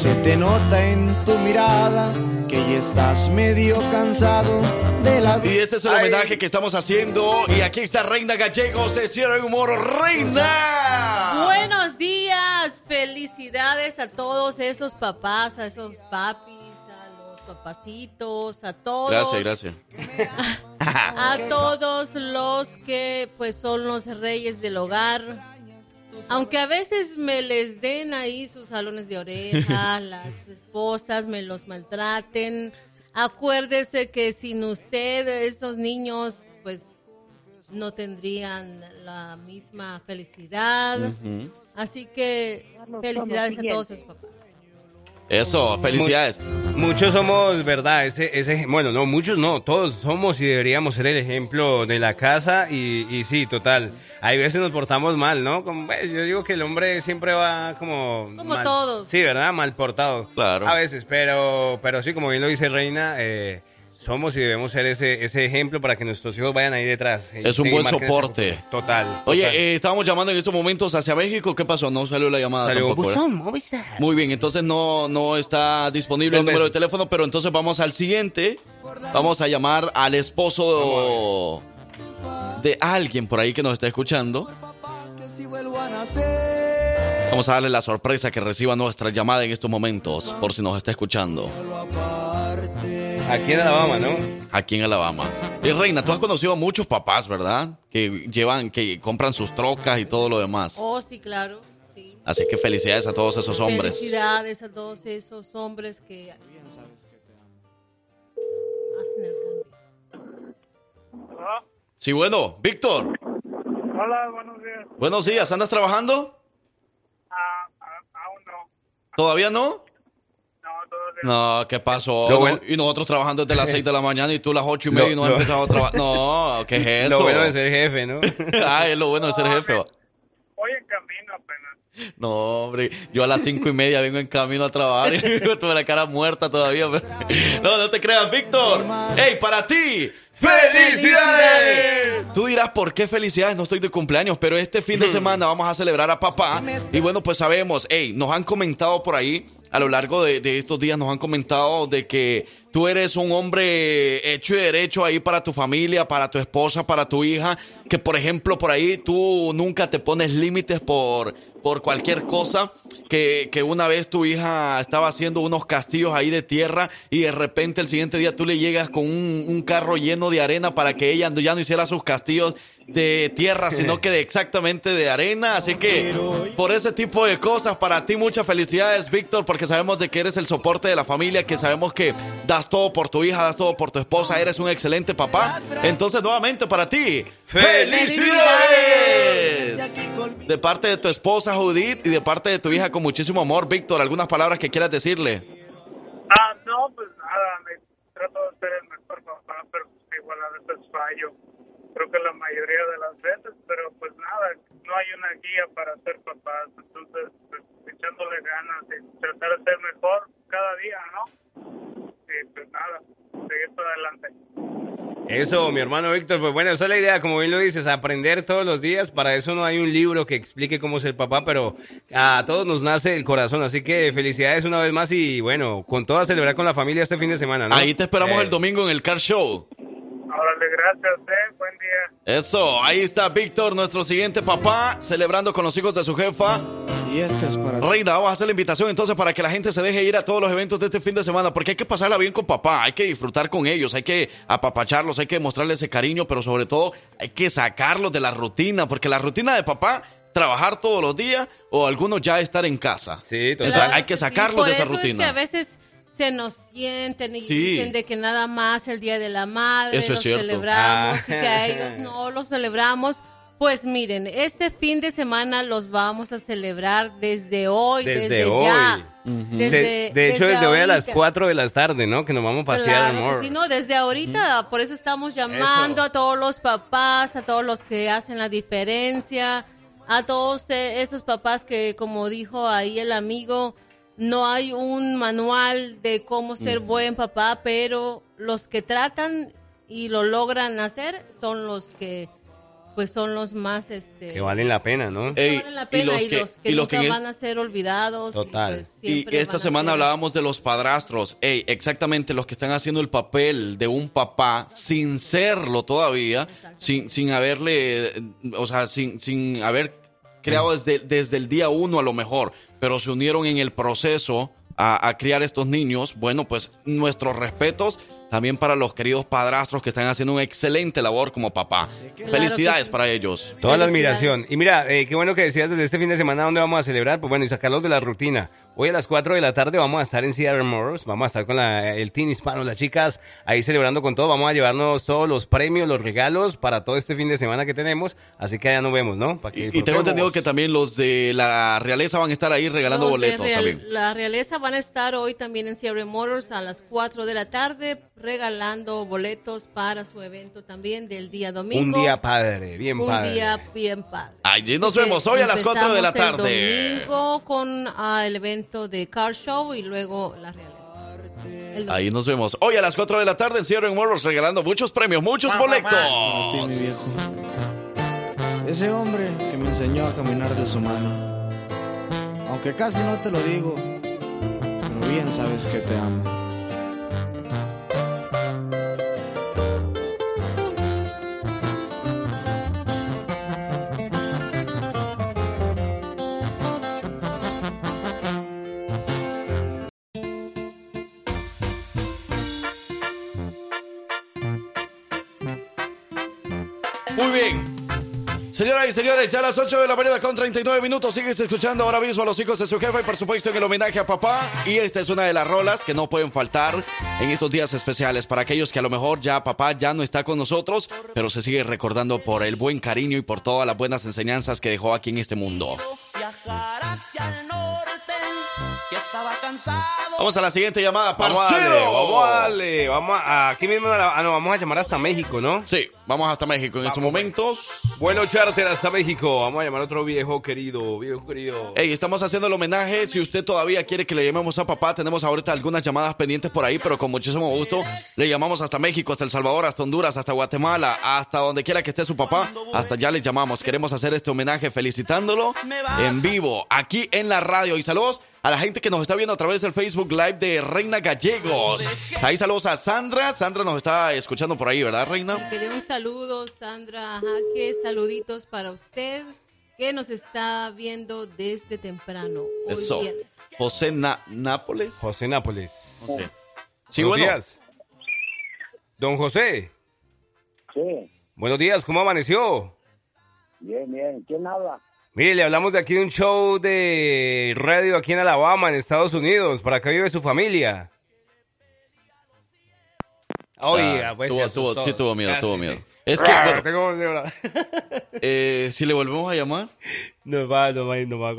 Se te nota en tu mirada que ya estás medio cansado de la Y este es el homenaje que estamos haciendo. Y aquí está Reina Gallegos. Se cierra el humor. ¡Reina! Buenos días, felicidades a todos esos papás, a esos papis, a los papacitos, a todos. Gracias, gracias. A todos los que pues son los reyes del hogar. Aunque a veces me les den ahí sus salones de oreja, las esposas me los maltraten. Acuérdese que sin usted esos niños pues no tendrían la misma felicidad. Así que felicidades a todos esos papás. Eso, felicidades. Mu- Muchos somos, ¿verdad? Ese, ese, bueno, no, muchos no, todos somos y deberíamos ser el ejemplo de la casa y, y sí, total. Hay veces nos portamos mal, ¿no? Como, pues, yo digo que el hombre siempre va como... Como mal- todos. Sí, ¿verdad? Mal portado. Claro. A veces, pero, pero sí, como bien lo dice Reina, eh, somos y debemos ser ese, ese ejemplo para que nuestros hijos vayan ahí detrás. Es un buen ese soporte. Total. Oye, eh, estábamos llamando en estos momentos hacia México. ¿Qué pasó? No salió la llamada Salió tampoco. buzón. Muy bien, entonces no, no está disponible el número de teléfono, pero entonces vamos al siguiente. Vamos a llamar al esposo de alguien por ahí que nos está escuchando. Vamos a darle la sorpresa que reciba nuestra llamada en estos momentos, por si nos está escuchando. Aquí en Alabama, ¿no? Aquí en Alabama. Y Reina, tú has conocido a muchos papás, ¿verdad? Que llevan, que compran sus trocas y todo lo demás. Oh, sí, claro. Sí. Así que felicidades a todos esos hombres. Felicidades a todos esos hombres que hacen el cambio. Sí, bueno, Víctor. Hola, buenos días. Buenos días, ¿andas trabajando? Ah, ah, aún no. ¿Todavía no? No, ¿qué pasó? Lo No, bueno- y nosotros trabajando desde las 6 de la mañana y tú las 8 y media y no has empezado a trabajar. No, ¿qué es eso? Lo bueno de ser jefe, ¿no? ah, es lo bueno de ser jefe. va. Voy en camino apenas. No, hombre, yo a las 5 y media vengo en camino a trabajar y tuve la cara muerta todavía. pero- No, no te creas, Víctor. ¡Ey, para ti! ¡Felicidades! Tú dirás, ¿por qué felicidades? No estoy de cumpleaños, pero este fin de semana vamos a celebrar a papá. Y bueno, pues sabemos, hey, nos han comentado por ahí, a lo largo de, de estos días, nos han comentado de que tú eres un hombre hecho y derecho ahí para tu familia, para tu esposa, para tu hija. Que, por ejemplo, por ahí tú nunca te pones límites por, por cualquier cosa. Que, que una vez tu hija estaba haciendo unos castillos ahí de tierra y de repente el siguiente día tú le llegas con un, un carro lleno de arena para que ella ya no hiciera sus castillos de tierra, sino que de exactamente de arena. Así que por ese tipo de cosas, para ti muchas felicidades, Víctor, porque sabemos de que eres el soporte de la familia, que sabemos que das todo por tu hija, das todo por tu esposa, eres un excelente papá. Entonces, nuevamente para ti, ¡felicidades! De parte de tu esposa Judith y de parte de tu hija con muchísimo amor, Víctor, algunas palabras que quieras decirle. Ah, no, pues nada, me trato de ser el mejor papá, pero igual a veces fallo creo que la mayoría de las veces, pero pues nada, no hay una guía para ser papás, entonces pues, echándole ganas y tratar de ser mejor cada día, ¿no? Y pues nada, seguir para adelante. Eso, mi hermano Víctor, pues bueno, esa es la idea, como bien lo dices, aprender todos los días, para eso no hay un libro que explique cómo ser papá, pero a todos nos nace el corazón, así que felicidades una vez más y bueno, con todo a celebrar con la familia este fin de semana. ¿no? Ahí te esperamos eh. el domingo en el Car Show. Órale, gracias, eh. Eso, ahí está Víctor, nuestro siguiente papá, celebrando con los hijos de su jefa. Y este es para Reina, vamos a hacer la invitación entonces para que la gente se deje ir a todos los eventos de este fin de semana, porque hay que pasarla bien con papá, hay que disfrutar con ellos, hay que apapacharlos, hay que mostrarles ese cariño, pero sobre todo hay que sacarlos de la rutina, porque la rutina de papá, trabajar todos los días o algunos ya estar en casa. Sí, Entonces Claro hay que sí, sacarlos por de esa eso Es rutina. que a veces se nos sienten y Sí. dicen de que nada más el Día de la Madre Eso es lo cierto. celebramos Ah. y que a ellos no lo celebramos. Pues miren, este fin de semana los vamos a celebrar desde hoy, desde, Desde, hoy. ya. De, Desde- de hecho, desde hoy a las ahorita. 4 de la tarde, ¿no? Que nos vamos a pasear Claro sí, no, desde ahorita, por eso estamos llamando Eso. a todos los papás, a todos los que hacen la diferencia, a todos eh, esos papás que, como dijo ahí el amigo, no hay un manual de cómo ser buen papá, pero los que tratan y lo logran hacer son los que, pues son los más, este, Que valen la pena, ¿no? que valen la pena y los que, y los que nunca van a ser olvidados. y, Total. pues, Y esta semana ser- hablábamos de los padrastros. Ey, exactamente los que están haciendo el papel de un papá sin serlo todavía, sin, sin haberle, o sea, sin, sin haber creado desde, desde el día uno a lo mejor, pero se unieron en el proceso a, a criar estos niños. Bueno, pues nuestros respetos también para los queridos padrastros que están haciendo una excelente labor como papá. Claro Felicidades sí. para ellos. Toda la admiración. Y mira, eh, qué bueno que decías desde este fin de semana dónde vamos a celebrar. Pues bueno, y sacarlos de la rutina. Hoy a las 4 de la tarde vamos a estar en Sierra Motors. Vamos a estar con la- el team hispano, las chicas ahí celebrando con todo. Vamos a llevarnos todos los premios, los regalos para todo este fin de semana que tenemos. Así que allá nos vemos, ¿no? Para que Y, y tengo entendido que también los de la realeza van a estar ahí regalando Los boletos Real- también. La realeza van a estar hoy también en Sierra Motors a las 4 de la tarde regalando boletos para su evento también del día domingo. Un día padre, bien Un padre. día bien padre. Allí nos vemos hoy a las 4 de la tarde. El domingo con ah, el evento de Car Show y luego la realeza. El domingo. Ahí nos vemos hoy a las 4 de la tarde en Sierra Motors regalando muchos premios, muchos ti, mi boletos. viejo. Ese hombre que me enseñó a caminar de su mano. Aunque casi no te lo digo, pero bien sabes que te amo. Señoras y señores, ya a las 8 de la mañana con 39 minutos sigues escuchando ahora mismo a los hijos de su jefe y por supuesto en el homenaje a papá. Y esta es una de las rolas que no pueden faltar en estos días especiales para aquellos que a lo mejor ya papá ya no está con nosotros, pero se sigue recordando por el buen cariño y por todas las buenas enseñanzas que dejó aquí en este mundo. Estaba cansado. Vamos a la siguiente llamada, Vamos a darle, parcero. vamos a darle. Vamos a, aquí mismo, a la- ah, no, vamos a llamar hasta México, ¿no? Sí, vamos hasta México en estos momentos. Bueno, charter hasta México. Vamos a llamar a otro viejo querido, viejo querido. Hey, estamos haciendo el homenaje. Si usted todavía quiere que le llamemos a papá, tenemos ahorita algunas llamadas pendientes por ahí, pero con muchísimo gusto le llamamos hasta México, hasta El Salvador, hasta Honduras, hasta Guatemala, hasta donde quiera que esté su papá. Hasta allá le llamamos. Queremos hacer este homenaje felicitándolo en vivo, aquí en la radio. Y saludos a la gente que nos está viendo a través del Facebook Live de Reina Gallegos. Ahí saludos a Sandra. Sandra nos está escuchando por ahí, ¿verdad, Reina? Queremos saludos, Sandra Jaque, saluditos para usted que nos está viendo desde temprano. hoy Eso. viernes. José Na- Nápoles. José Nápoles. Sí, Buenos bueno. días. Don José. Sí, Buenos días, ¿cómo amaneció? bien, bien. ¿Quién habla? Mire, le hablamos de aquí de un show de radio aquí en Alabama, en Estados Unidos. ¿Para qué vive su familia? Oye, Ah, pues tuvo- tuvo- sí tuvo miedo, Ah, tuvo miedo. sí. Es que, Ah, bueno, tengo eh, si le volvemos a llamar, No va, no va, no va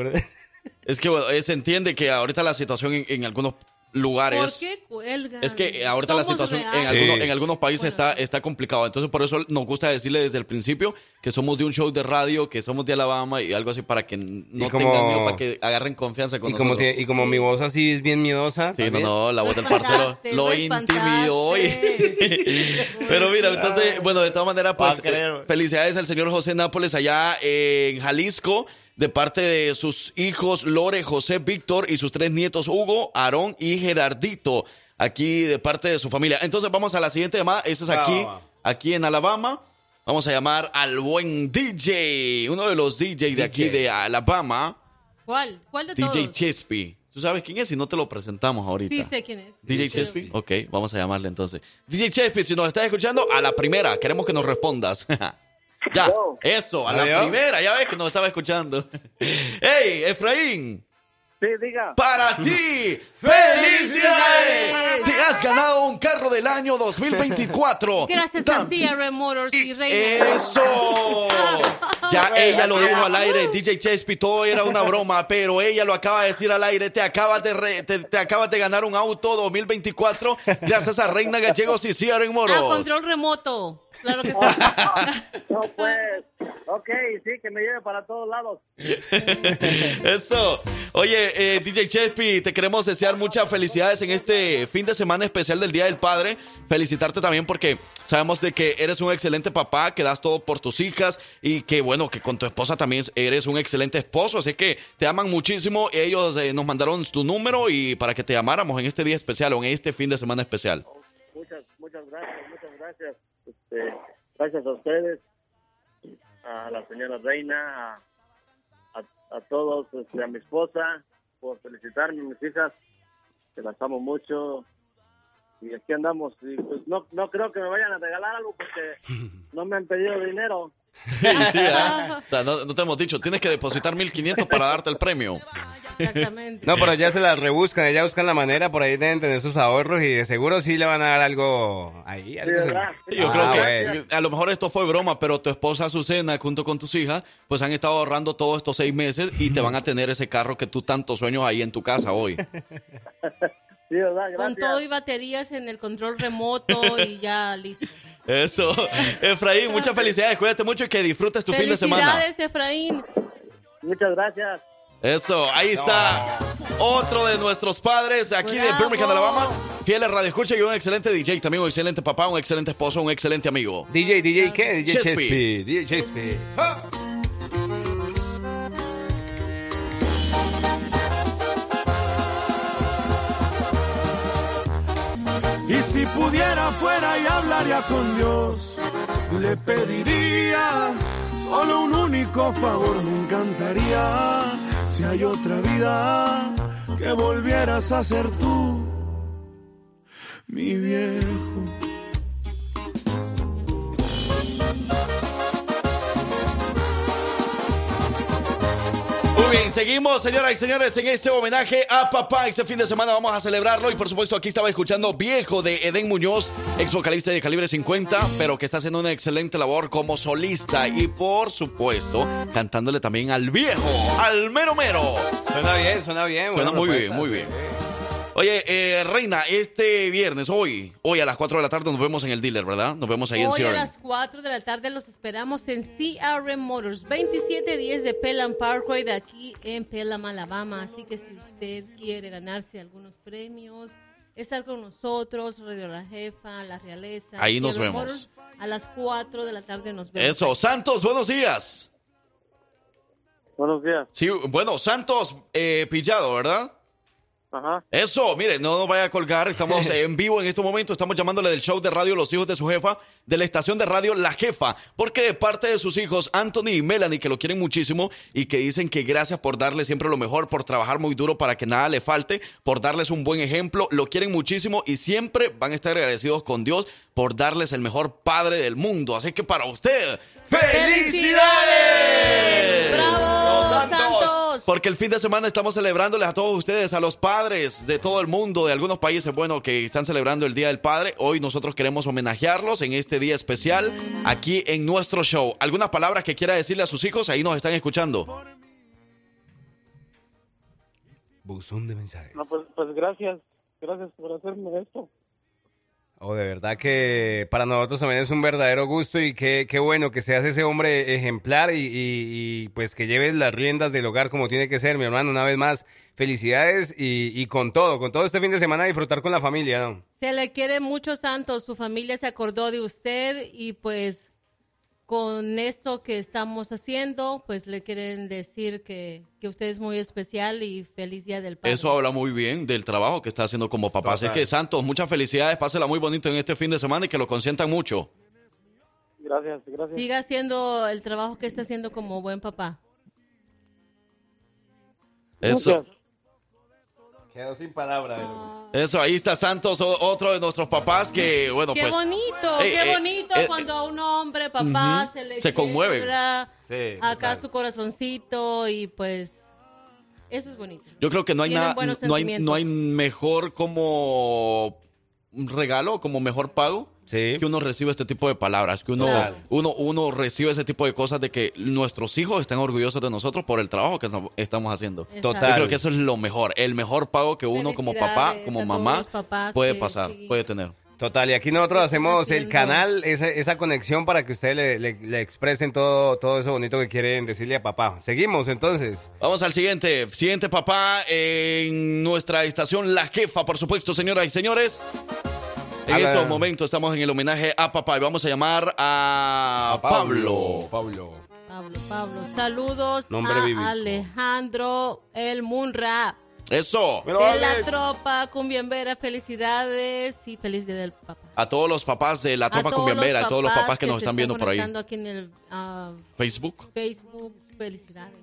es que bueno, eh, se entiende que ahorita la situación en, en algunos ¿Por lugares qué huelga. Es que eh, ahorita la situación en algunos, Sí. en algunos países está, está complicado. Entonces, por eso nos gusta decirle desde el principio que somos de un show de radio, que somos de Alabama y algo así para que no Y como- tengan miedo, para que agarren confianza con Y como, nosotros. tie- y como mi voz así es bien miedosa. Sí, no, también. no, la voz del parcero lo lo intimidó hoy. Pero mira, entonces, bueno, de todas maneras, pues, felicidades al señor José Nápoles allá en Jalisco, de parte de sus hijos Lore, José, Víctor y sus tres nietos Hugo, Aarón y Gerardito, aquí de parte de su familia. Entonces vamos a la siguiente llamada, eso es aquí, aquí en Alabama. Vamos a llamar al buen DJ, uno de los DJ de aquí de Alabama, ¿Cuál? ¿Cuál de DJ todos? Chespi. ¿Tú sabes quién es? Si no te lo presentamos ahorita. Sí, sé quién es. DJ Chespi. Ok, vamos a llamarle entonces. DJ Chespi, si nos estás escuchando, a la primera, queremos que nos respondas. ya, eso, a la ¿Adiós? primera, ya ves que nos estaba escuchando. ¡Ey, Efraín! Sí, diga. ¡Para ti! ¡Felicidades! Te has ganado un carro del año 2024. Gracias Dan- a CRM Motors y Reina. ¡Eso! Ya ella lo dijo al aire, DJ Chespi, todo era una broma, pero ella lo acaba de decir al aire, te acabas de, re- te, te acabas de ganar un auto 2024 gracias a Reina Gallegos y Ciara en A Moros. control remoto. Claro que sí. No, pues. Ok, sí, que me lleve para todos lados. Eso. Oye, eh, DJ Chespi, te queremos desear muchas felicidades en este fin de semana especial del Día del Padre. Felicitarte también porque sabemos de que eres un excelente papá, que das todo por tus hijas y que bueno, que con tu esposa también eres un excelente esposo. Así que te aman muchísimo. Ellos eh, nos mandaron tu número y para que te llamáramos en este día especial o en este fin de semana especial. Muchas, muchas gracias, muchas gracias. Este, gracias a ustedes, a la señora Reina, a, a, a todos, este, a mi esposa, por felicitarme, mis hijas, que las amo mucho. Y aquí andamos. Y pues no, no creo que me vayan a regalar algo porque no me han pedido dinero. Sí, ¿verdad? O sea, no, no te hemos dicho, tienes que depositar 1500 para darte el premio. Exactamente. No, pero ya se las rebuscan, ya buscan la manera, por ahí deben tener sus ahorros y de seguro sí le van a dar algo ahí. yo Ah, creo que bueno. a lo mejor esto fue broma, pero tu esposa Azucena junto con tus hijas, pues han estado ahorrando todos estos seis meses y te van a tener ese carro que tú tanto sueños ahí en tu casa hoy. Sí, ¿verdad? Con todo y baterías en el control remoto y ya listo. Eso. Efraín, muchas felicidades, cuídate mucho y que disfrutes tu fin de semana. Felicidades, Efraín. Muchas gracias. Eso, ahí está otro de nuestros padres aquí de. Birmingham, Alabama. Fieles Radio Escucha y un excelente DJ, también un excelente papá, un excelente esposo, un excelente amigo. DJ, DJ, ¿qué? DJ Chespi. Chespi. DJ Chespi. Ah. Si pudiera fuera y hablaría con Dios, le pediría solo un único favor, me encantaría si hay otra vida que volvieras a ser tú, mi viejo. Bien, seguimos, señoras y señores, en este homenaje a papá. Este fin de semana vamos a celebrarlo y por supuesto aquí estaba escuchando Viejo de Eden Muñoz, ex vocalista de Calibre 50, pero que está haciendo una excelente labor como solista y por supuesto cantándole también al viejo, al mero mero. Suena bien, suena bien. Suena muy bien, muy bien. Oye, eh, Reina, este viernes, hoy, hoy a las 4 de la tarde nos vemos en el dealer, ¿verdad? Nos vemos ahí en Hoy a CRM. las 4 de la tarde los esperamos en CRM Motors, 2710 de Pelham Parkway, de aquí en Pelham, Alabama. Así que si usted quiere ganarse algunos premios, estar con nosotros, Radio La Jefa, La Realeza. Ahí nos CRM vemos. Motors, a las 4 de la tarde nos vemos. Eso, Santos, buenos días. Buenos días. Sí, bueno, Santos eh, Pillado, ¿verdad? Ajá. Eso, mire, no nos vaya a colgar, estamos en vivo en este momento, estamos llamándole del show de radio Los Hijos de su Jefa, de la estación de radio La Jefa, porque de parte de sus hijos Anthony y Melanie, que lo quieren muchísimo y que dicen que gracias por darle siempre lo mejor, por trabajar muy duro para que nada le falte, por darles un buen ejemplo, lo quieren muchísimo y siempre van a estar agradecidos con Dios por darles el mejor padre del mundo. Así que para usted, ¡felicidades! ¡Bravo, Santos! Porque el fin de semana estamos celebrándoles a todos ustedes, a los padres de todo el mundo, de algunos países, bueno, que están celebrando el Día del Padre. Hoy nosotros queremos homenajearlos en este día especial aquí en nuestro show. ¿Algunas palabras que quiera decirle a sus hijos? Ahí nos están escuchando. Buzón de mensajes. No, pues, pues gracias. Gracias por hacerme esto. Oh, de verdad que para nosotros también es un verdadero gusto y qué, qué bueno que seas ese hombre ejemplar y, y- pues que lleves las riendas del hogar como tiene que ser, mi hermano. Una vez más, felicidades y, y con todo, con todo este fin de semana disfrutar con la familia, ¿no? Se le quiere mucho, Santos. Su familia se acordó de usted y pues con esto que estamos haciendo, pues le quieren decir que, que usted es muy especial y feliz Día del Padre. Eso habla muy bien del trabajo que está haciendo como papá. Así que, Santos, muchas felicidades. Pásela muy bonito en este fin de semana y que lo consientan mucho. Gracias, gracias. Siga haciendo el trabajo que está haciendo como buen papá. Eso. Quedó sin palabras. Eso, ahí está Santos, otro de nuestros papás que, bueno, qué pues... bonito, eh, qué eh, bonito eh, cuando a un hombre, papá, se le Se conmueve. Sí, acá total. su corazoncito y pues eso es bonito. Yo creo que no hay Tienen nada, no hay, no hay mejor como regalo, como mejor pago, que uno recibe este tipo de palabras, que uno, Claro. uno, uno recibe ese tipo de cosas de que nuestros hijos están orgullosos de nosotros por el trabajo que estamos- haciendo. Total. Yo creo que eso es lo mejor, el mejor pago que uno como papá, como mamá papás puede pasar, sí. puede tener. Total, y aquí nosotros hacemos el canal, esa, esa conexión para que ustedes le, le- le expresen todo, todo eso bonito que quieren decirle a papá. Seguimos entonces. Vamos al siguiente, siguiente papá en nuestra estación La Jefa, por supuesto, señoras y señores. En estos momentos estamos en el homenaje a papá y vamos a llamar a, Pablo. Pablo. Pablo, Pablo, saludos Nombre a bíblico. Alejandro El Munra Eso. de la tropa Cumbiambera. Felicidades y feliz día del papá. A todos los papás de la tropa cumbiambera, a todos los papás que nos están viendo por ahí. conectando aquí en el ah, Facebook. Facebook, felicidades.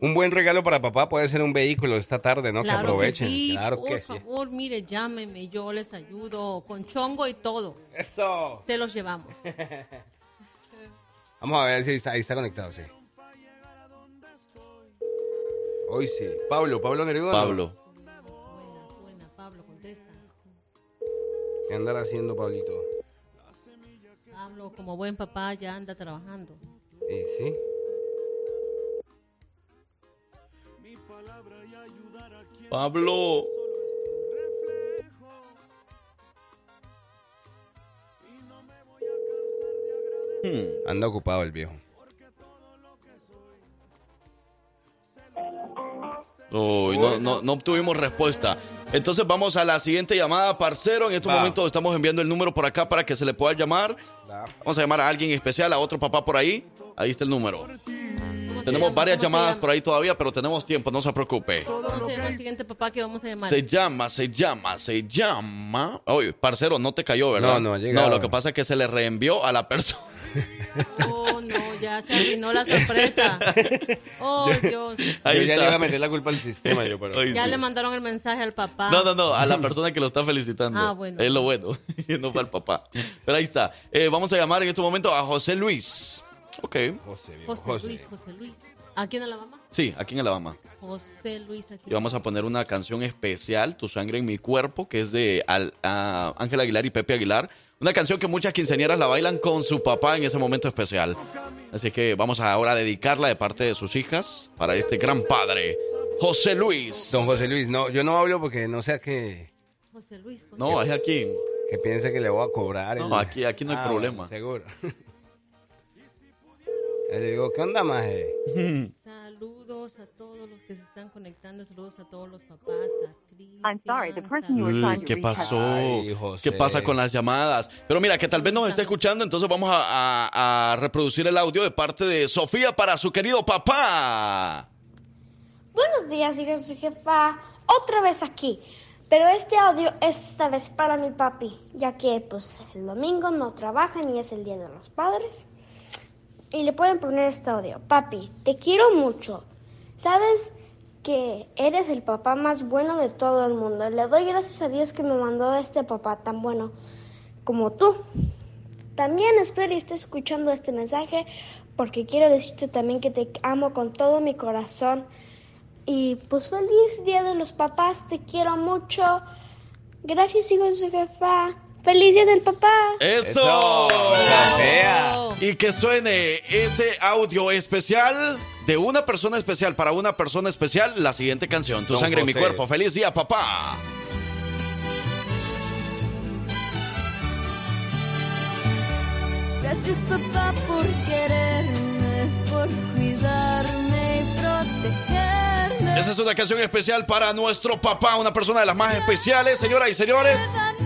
Un buen regalo para papá puede ser un vehículo esta tarde, ¿no? Claro que aprovechen. sí, claro por que sí. favor, mire, llámenme, yo les ayudo con chongo y todo. Eso. Se los llevamos. Vamos a ver si está, ahí está conectado, sí. Hoy sí. Pablo, Pablo Neruda. Pablo. Suena, Pablo, contesta. ¿Qué andará haciendo, Pablito? Pablo, como buen papá, ya anda trabajando. Y sí. Pablo. Hmm. Anda ocupado el viejo. Uy, no, no, no obtuvimos respuesta. Entonces vamos a la siguiente llamada, parcero. En este momento estamos enviando el número por acá para que se le pueda llamar. Vamos a llamar a alguien especial, a otro papá por ahí. Ahí está el número. Tenemos varias ¿Cómo se llamadas llama? por ahí todavía, pero tenemos tiempo, no se preocupe. ¿Cómo se llama el siguiente papá que vamos a llamar? Se llama, se llama, se llama. Oye, parcero, no te cayó, ¿verdad? No, no llegado. No, lo que pasa es que se le reenvió a la persona. Oh, no, ya se arruinó la sorpresa. Oh, Dios. Ahí ya está. le iba a meter la culpa al sistema, yo, pero. Ay, Ya le mandaron el mensaje al papá. No, no, no, a la persona que lo está felicitando. Ah, bueno. Es lo bueno, no fue al papá. Pero ahí está. Eh, vamos a llamar en este momento a José Luis. Ok. José, José, Luis, José Luis. ¿Aquí en Alabama? Sí, aquí en Alabama. José Luis aquí. Y vamos a poner una canción especial, Tu sangre en mi cuerpo, que es de Al- a Ángel Aguilar y Pepe Aguilar. Una canción que muchas quinceañeras la bailan con su papá en ese momento especial. Así que vamos ahora a dedicarla de parte de sus hijas para este gran padre, José Luis. Don José Luis, no, yo no hablo porque no sea que, José Luis. José No, es aquí. que piense que le voy a cobrar. No, aquí- aquí no hay Ah, problema. seguro. Le digo, ¿qué onda, maje? Saludos a todos los que se están conectando. Saludos a todos los papás. A Cristian, I'm sorry, the person you were trying to ¿Qué pasó? Ay, José. ¿Qué pasa con las llamadas? Pero mira, que tal vez nos esté escuchando, entonces vamos a, a- a reproducir el audio de parte de Sofía para su querido papá. Buenos días, hijos de su jefa. Otra vez aquí. Pero este audio es esta vez para mi papi, ya que pues el domingo no trabajan y es el Día de los Padres. Y le pueden poner este audio. Papi, te quiero mucho. Sabes que eres el papá más bueno de todo el mundo. Le doy gracias a Dios que me mandó este papá tan bueno como tú. También espero y estés escuchando este mensaje porque quiero decirte también que te amo con todo mi corazón. Y pues feliz Día de los Papás, te quiero mucho. Gracias, hijo de su jefa. ¡Feliz día del papá! ¡Eso! Oh. Y que suene ese audio especial de una persona especial para una persona especial, la siguiente canción, Tu sangre José. en mi cuerpo. ¡Feliz día, papá! Gracias, papá, por quererme, por cuidarme y protegerme. Esa es una canción especial para nuestro papá, una persona de las más especiales, señoras y señores,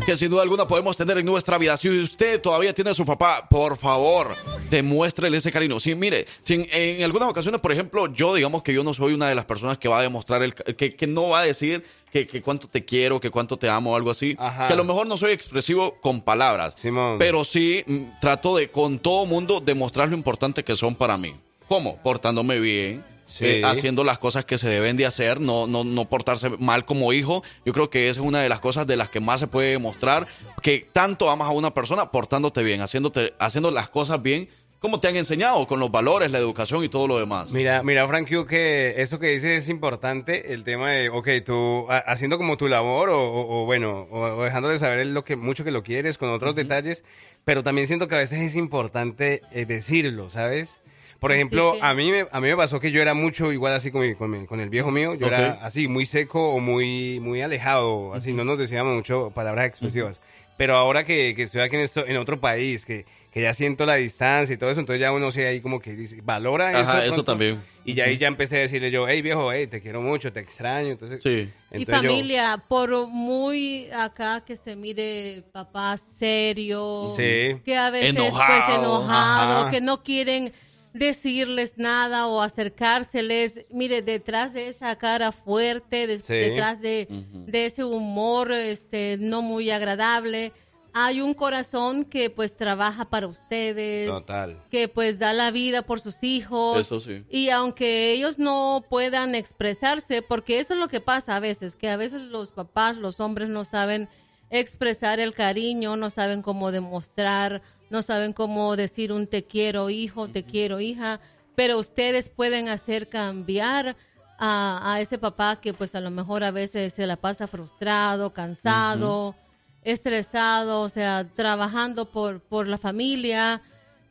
que sin duda alguna podemos tener en nuestra vida. Si usted todavía tiene a su papá, por favor, demuéstrele ese cariño. Sí, mire, si en, en algunas ocasiones, por ejemplo, yo digamos que yo no soy una de las personas que va a demostrar, el, que, que no va a decir que, que cuánto te quiero, que cuánto te amo o algo así. Ajá. Que a lo mejor no soy expresivo con palabras, Simón. pero sí mm, trato de con todo mundo demostrar lo importante que son para mí. ¿Cómo? Portándome bien. Sí. eh, haciendo las cosas que se deben de hacer, no, no, no portarse mal como hijo. Yo creo que esa es una de las cosas de las que más se puede demostrar que tanto amas a una persona portándote bien, haciéndote, haciendo las cosas bien como te han enseñado, con los valores, la educación y todo lo demás. Mira, mira, Frank, Q, que eso que dices es importante, el tema de, ok, tú ha- haciendo como tu labor o, o- o bueno, o, o dejándole saber lo que mucho que lo quieres con otros detalles, pero también siento que a veces es importante eh, decirlo, ¿sabes? Por Así ejemplo, que- a mí, me, a mí me pasó que yo era mucho igual así con, mi- con, mi- con el viejo mío, yo era así muy seco o muy, muy alejado, así no nos decíamos mucho palabras expresivas. Pero ahora que, que estoy aquí en, esto, en otro país, que, que ya siento la distancia y todo eso, entonces ya uno se ahí como que dice, valora eso. Ajá, eso también. Y ya ahí ya empecé a decirle yo, hey viejo, hey, te quiero mucho, te extraño. Entonces, Sí. Y entonces yo- familia, por muy acá que se mire papá serio, Sí. que a veces Enojado, pues enojado, ajá. que no quieren decirles nada o acercárseles, mire, detrás de esa cara fuerte, de- Sí. detrás de, de ese humor este no muy agradable, hay un corazón que pues trabaja para ustedes, Total. que pues da la vida por sus hijos. Eso sí. Y aunque ellos no puedan expresarse, porque eso es lo que pasa a veces, que a veces los papás, los hombres no saben expresar el cariño, no saben cómo demostrar, no saben cómo decir un te quiero hijo, te quiero hija, pero ustedes pueden hacer cambiar a, a ese papá que pues a lo mejor a veces se la pasa frustrado, cansado, estresado, o sea, trabajando por, por la familia.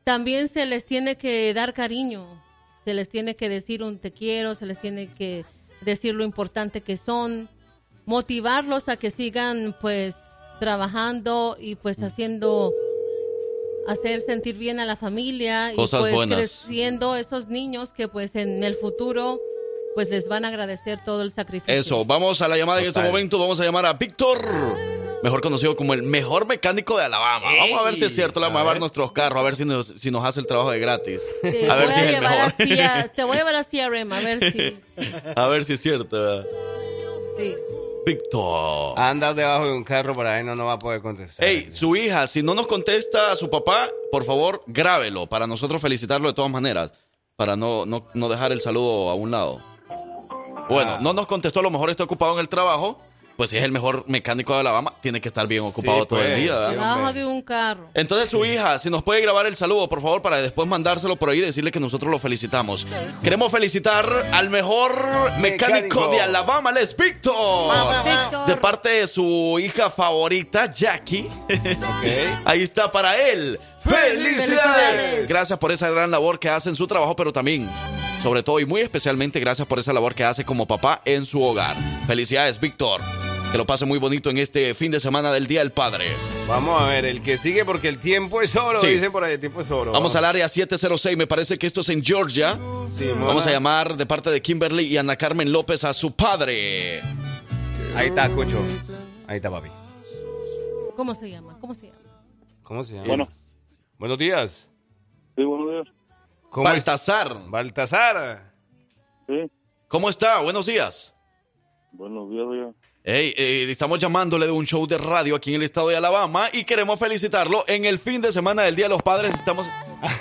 También se les tiene que dar cariño, se les tiene que decir un te quiero, se les tiene que decir lo importante que son, motivarlos a que sigan pues trabajando y pues haciendo hacer sentir bien a la familia Cosas y pues buenas. creciendo esos niños que pues en el futuro pues les van a agradecer todo el sacrificio. Eso, vamos a la llamada en este momento. Vamos a llamar a Víctor, mejor conocido como el mejor mecánico de Alabama. Vamos a ver si es cierto, le vamos a llevar nuestros carros, a ver si nos, si nos hace el trabajo de gratis. Te A ver voy si a es el llevar mejor. así a- te voy a llevar a CRM a ver si A ver si es cierto. sí. Víctor. Anda debajo de un carro para ahí no nos va a poder contestar. Hey, su hija, si no nos contesta a su papá, por favor, grábelo para nosotros felicitarlo de todas maneras, para no, no, no dejar el saludo a un lado. Bueno, no nos contestó, a lo mejor está ocupado en el trabajo. Pues si es el mejor mecánico de Alabama, tiene que estar bien ocupado todo el pues. día. ¿verdad? debajo de un carro. Entonces su hija, si nos puede grabar el saludo, por favor, para después mandárselo por ahí y decirle que nosotros lo felicitamos. Queremos felicitar al mejor mecánico, Mecánico. de Alabama, Les Víctor. Víctor. De parte de su hija favorita, Jackie. Ahí está para él. ¡Felicidades! Felicidades. Gracias por esa gran labor que hace en su trabajo, pero también, sobre todo y muy especialmente, gracias por esa labor que hace como papá en su hogar. Felicidades, Víctor. Que lo pase muy bonito en este fin de semana del Día del Padre. Vamos a ver, el que sigue porque el tiempo es oro, Sí. dicen por ahí, el tiempo es oro. Vamos al área 706, me parece que esto es en Georgia. Sí, Vamos a llamar de parte de Kimberly y Ana Carmen López a su padre. Ahí está, Cucho. Ahí está, papi. ¿Cómo se llama? ¿Cómo se llama? ¿Cómo se llama? Bueno. Buenos días. Sí, buenos días. ¿Cómo es- Baltasar. Baltasar. Sí, ¿Cómo está? Buenos días. Buenos días, oiga. Hey, eh, estamos llamándole de un show de radio aquí en el estado de Alabama y queremos felicitarlo en el fin de semana del Día de los Padres. Estamos.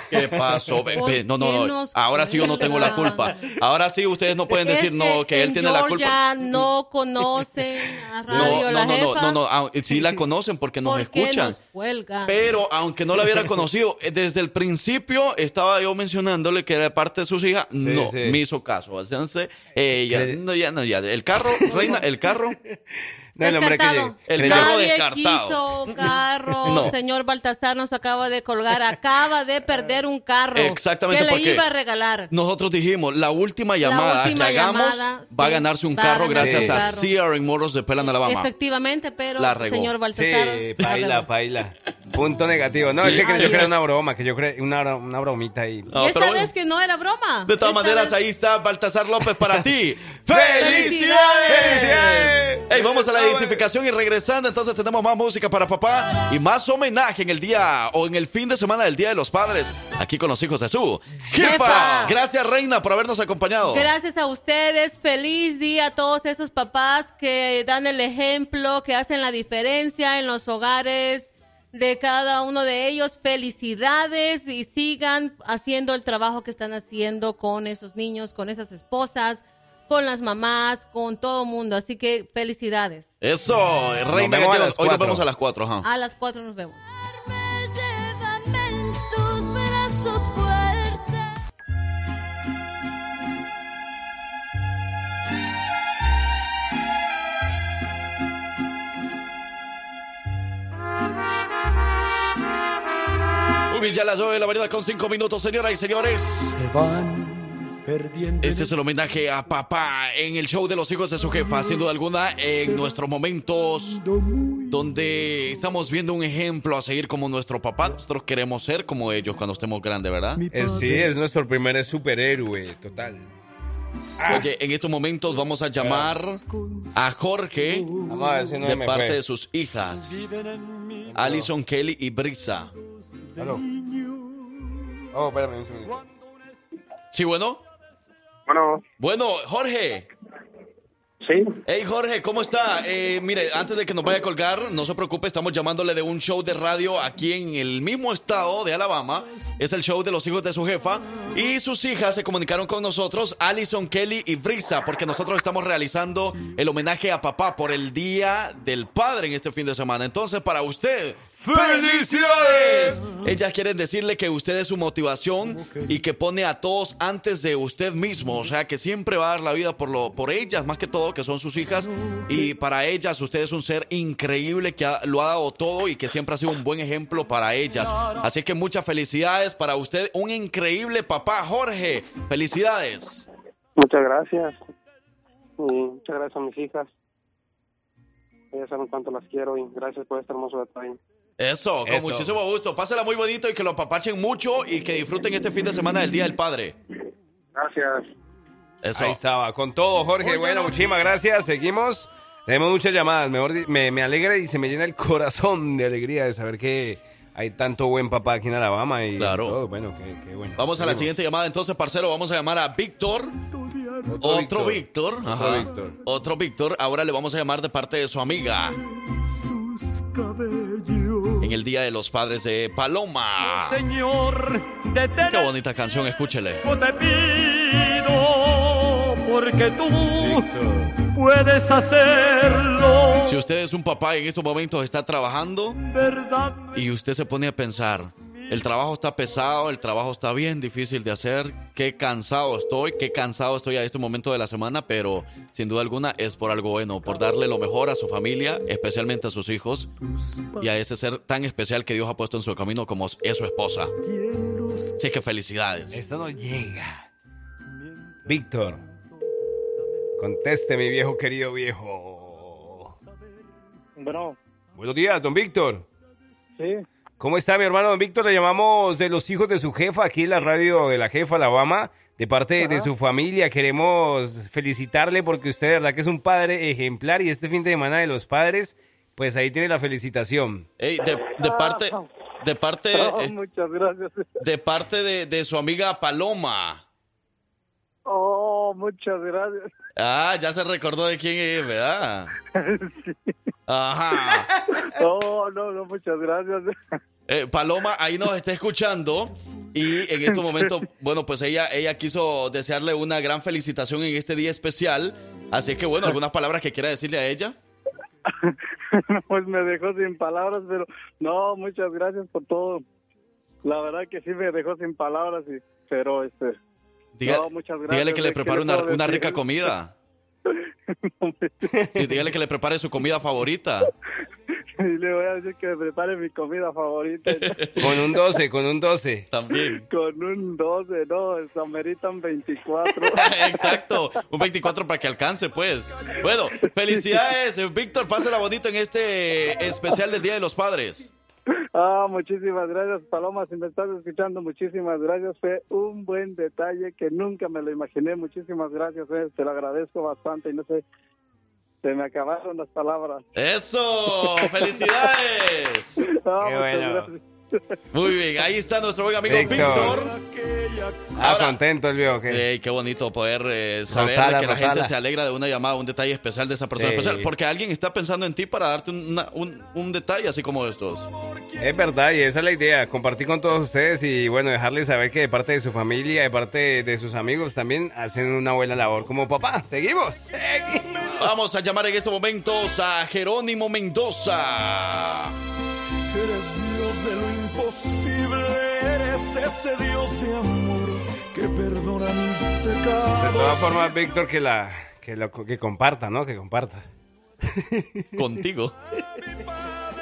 ¿Qué pasó? No, no, no. Ahora sí yo no tengo la culpa. Ahora sí ustedes no pueden decir no, que él en tiene la culpa. No conocen a Radio No, La no, no, Jefa. no, no, ah, sí la conocen porque nos ¿Por qué escuchan. Pero aunque no la hubiera conocido, eh, desde el principio estaba yo mencionándole que era parte de sus hijas. no, sí. me hizo caso. Entonces, eh, ya, no, ya, no, ya. El carro, reina, el carro. No, el hombre que El carro descartado. quiso carro. No. Señor Baltasar nos acaba de colgar. Acaba de perder un carro. Exactamente, Que le iba a regalar. Nosotros dijimos, la última llamada última que hagamos llamada, va a ganarse un carro gracias a. CRN Motors de Pelan, Alabama. Efectivamente, pero La regó. señor Baltasar. Sí, la paila, paila. Punto negativo. No, es que yo creo una broma, que yo creo una, una bromita ahí. No, y esta vez bueno. que no era broma. De todas Esta maneras, vez- ahí está Baltasar López para ti. ¡Felicidades! ¡Felicidades! Hey, vamos a la identificación y regresando, entonces tenemos más música para papá y más homenaje en el día o en el fin de semana del Día de los Padres, aquí con los hijos de su. Jefa. Gracias, Reina, por habernos acompañado. Gracias a ustedes. Feliz día a todos esos papás que dan el ejemplo, que hacen la diferencia en los hogares de cada uno de ellos. Felicidades y sigan haciendo el trabajo que están haciendo con esos niños, con esas esposas, con las mamás, con todo el mundo. Así que felicidades. Eso, Reina, vemos a que las hoy nos vemos a las 4. A las cuatro nos vemos. Bien, ya las 9 de la mañana con 5 minutos, señoras y señores. Se van perdiendo. Este es el homenaje a papá en el show de los hijos de su jefa, sin duda alguna, en nuestros momentos donde estamos viendo un ejemplo a seguir como nuestro papá. Nosotros queremos ser como ellos cuando estemos grandes, ¿verdad? Es- sí, es nuestro primer superhéroe, total. Oye, en estos momentos vamos a llamar a Jorge no de parte fue. de sus hijas, Alison, Kelly y Brisa. Aló. Oh, espérame un segundo. ¿Sí, bueno? Bueno. Bueno, Jorge. Hey Jorge, ¿cómo está? Eh, mire, antes de que nos vaya a colgar, no se preocupe, estamos llamándole de un show de radio aquí en el mismo estado de Alabama. Es el show de los hijos de su jefa. Y sus hijas se comunicaron con nosotros, Allison, Kelly y Brisa, porque nosotros estamos realizando el homenaje a papá por el Día del Padre en este fin de semana. Entonces, para usted, ¡Felicidades! Ellas quieren decirle que usted es su motivación y que pone a todos antes de usted mismo. O sea, que siempre va a dar la vida por, lo, por ellas, más que todo, que son sus hijas. Y para ellas, usted es un ser increíble que ha- lo ha dado todo y que siempre ha sido un buen ejemplo para ellas. Así que muchas felicidades para usted. Un increíble papá, Jorge. Felicidades. Muchas gracias. Y muchas gracias a mis hijas. Ellas saben cuánto las quiero y gracias por este hermoso detalle. Eso, con Eso. muchísimo gusto. Pásela muy bonito y que lo papachen mucho y que disfruten este fin de semana del Día del Padre. Gracias. Eso. Ahí estaba, con todo, Jorge. Bueno, muchísimas gracias. Seguimos. Tenemos muchas llamadas. Mejor, me, me alegra y se me llena el corazón de alegría de saber que hay tanto buen papá aquí en Alabama. Y Claro. todo. Bueno, qué, qué bueno. Vamos a la siguiente llamada entonces, parcero. Vamos a llamar a Víctor. Otro Víctor. Otro. Víctor. Otro Víctor. Ahora le vamos a llamar de parte de su amiga. En el Día de los Padres de Paloma. Señor, Qué bonita canción, escúchele. te pido, porque tú puedes hacerlo. Si usted es un papá y en estos momentos está trabajando ¿Verdad? y usted se pone a pensar, el trabajo está pesado, el trabajo está bien difícil de hacer, qué cansado estoy, qué cansado estoy a este momento de la semana, pero sin duda alguna es por algo bueno, por darle lo mejor a su familia, especialmente a sus hijos y a ese ser tan especial que Dios ha puesto en su camino como es su esposa. Así que felicidades. Eso no llega. Víctor. Conteste, mi viejo querido viejo. Bueno, Buenos días, don Víctor. sí, ¿Cómo está mi hermano don Víctor? Le llamamos de los hijos de su jefa aquí en la radio de la jefa Alabama. De parte de su familia queremos felicitarle porque usted de verdad que es un padre ejemplar y este fin de semana de los padres, pues ahí tiene la felicitación. Ey, de, de parte, de parte, Oh, eh, muchas gracias. de parte de, de su amiga Paloma. Oh, muchas gracias. Ah, ya se recordó de quién es, ¿verdad? Ajá. Oh, no, no, muchas gracias. Eh, Paloma ahí nos está escuchando y en estos momentos, bueno, pues ella, ella quiso desearle una gran felicitación en este día especial. Así que bueno, algunas palabras que quiera decirle a ella. Pues me dejó sin palabras, pero no, muchas gracias por todo. La verdad que sí me dejó sin palabras, y, pero este... Diga- no, muchas gracias. dígale que le ¿Qué prepare una, una rica comida. Sí, dígale que le prepare su comida favorita. Y le voy a decir que me prepare mi comida favorita. Con un 12, con un 12. También. Con un 12, no, se ameritan 24. Exacto, un 24 para que alcance, pues. Bueno, felicidades, Víctor, pásela bonito en este especial del Día de los Padres. Ah, muchísimas gracias, Paloma. Si me estás escuchando, muchísimas gracias. Fue un buen detalle que nunca me lo imaginé. Muchísimas gracias. eh, Te lo agradezco bastante y no sé, se me acabaron las palabras. ¡Eso! ¡Felicidades! Ah, Qué bueno. gracias. Muy bien, ahí está nuestro buen amigo Víctor. Víctor. Ah, contento el viejo. que Ey, qué bonito poder eh, saber Rotala, que la gente se alegra de una llamada, un detalle especial de esa persona Sí. especial, porque alguien está pensando en ti para darte una- un, un detalle así como estos. Es verdad, y esa es la idea, compartir con todos ustedes y bueno, dejarles saber que de parte de su familia, de parte de sus amigos también hacen una buena labor como papá. Seguimos, seguimos. Vamos a llamar en estos momentos a Jerónimo Mendoza. Eres Dios de lo imposible, eres ese Dios de amor que perdona mis pecados. De todas formas, Víctor, que la que, lo, que comparta, ¿no? Que comparta. Contigo.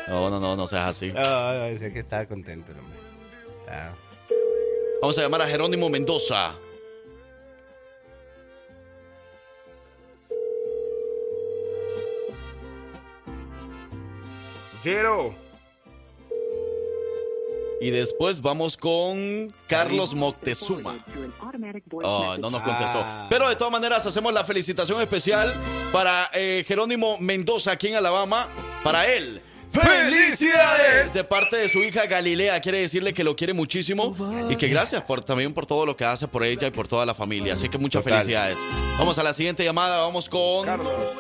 No, no, no, no seas así. No, no, sé que estaba contento, el hombre. Está- Vamos a llamar a Jerónimo Mendoza. Jero. Y después vamos con Carlos Moctezuma. Oh, no nos contestó. Ah. Pero de todas maneras hacemos la felicitación especial para eh, Jerónimo Mendoza aquí en Alabama. Para él. ¡Felicidades! De parte de su hija Galilea. Quiere decirle que lo quiere muchísimo y que gracias por, también por todo lo que hace por ella y por toda la familia. Así que muchas Total. felicidades. Vamos a la siguiente llamada. Vamos con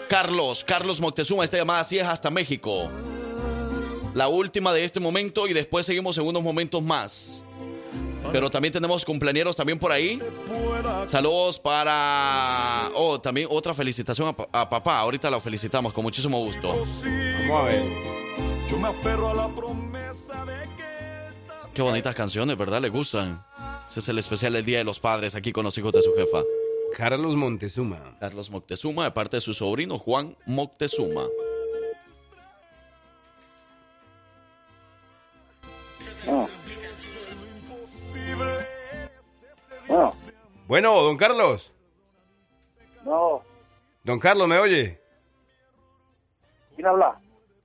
Carlos. Carlos. Moctezuma. Esta llamada sí es hasta México. La última de este momento y después seguimos en unos momentos más. Pero también tenemos cumpleañeros también por ahí. Saludos para... Oh, también otra felicitación a, pa- a papá. Ahorita lo felicitamos con muchísimo gusto. Vamos a ver. Yo me aferro a la promesa de Qué bonitas canciones, ¿verdad? ¿Le gustan? Ese es el especial del Día de los Padres aquí con los hijos de su jefa. Carlos Montezuma. Carlos Moctezuma, de parte de su sobrino Juan Moctezuma. Bueno, don Carlos. no, Don Carlos, ¿me oye? ¿quién habla?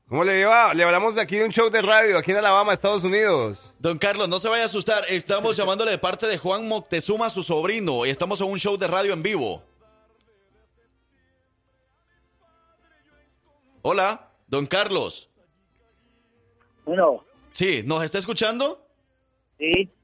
¿Cómo le va? Le hablamos de aquí de un show de radio, aquí en Alabama, Estados Unidos. Don Carlos, no se vaya a asustar. Estamos llamándole de parte de Juan Moctezuma, su sobrino, y estamos en un show de radio en vivo. Hola, don Carlos. Bueno, Sí, ¿nos está escuchando?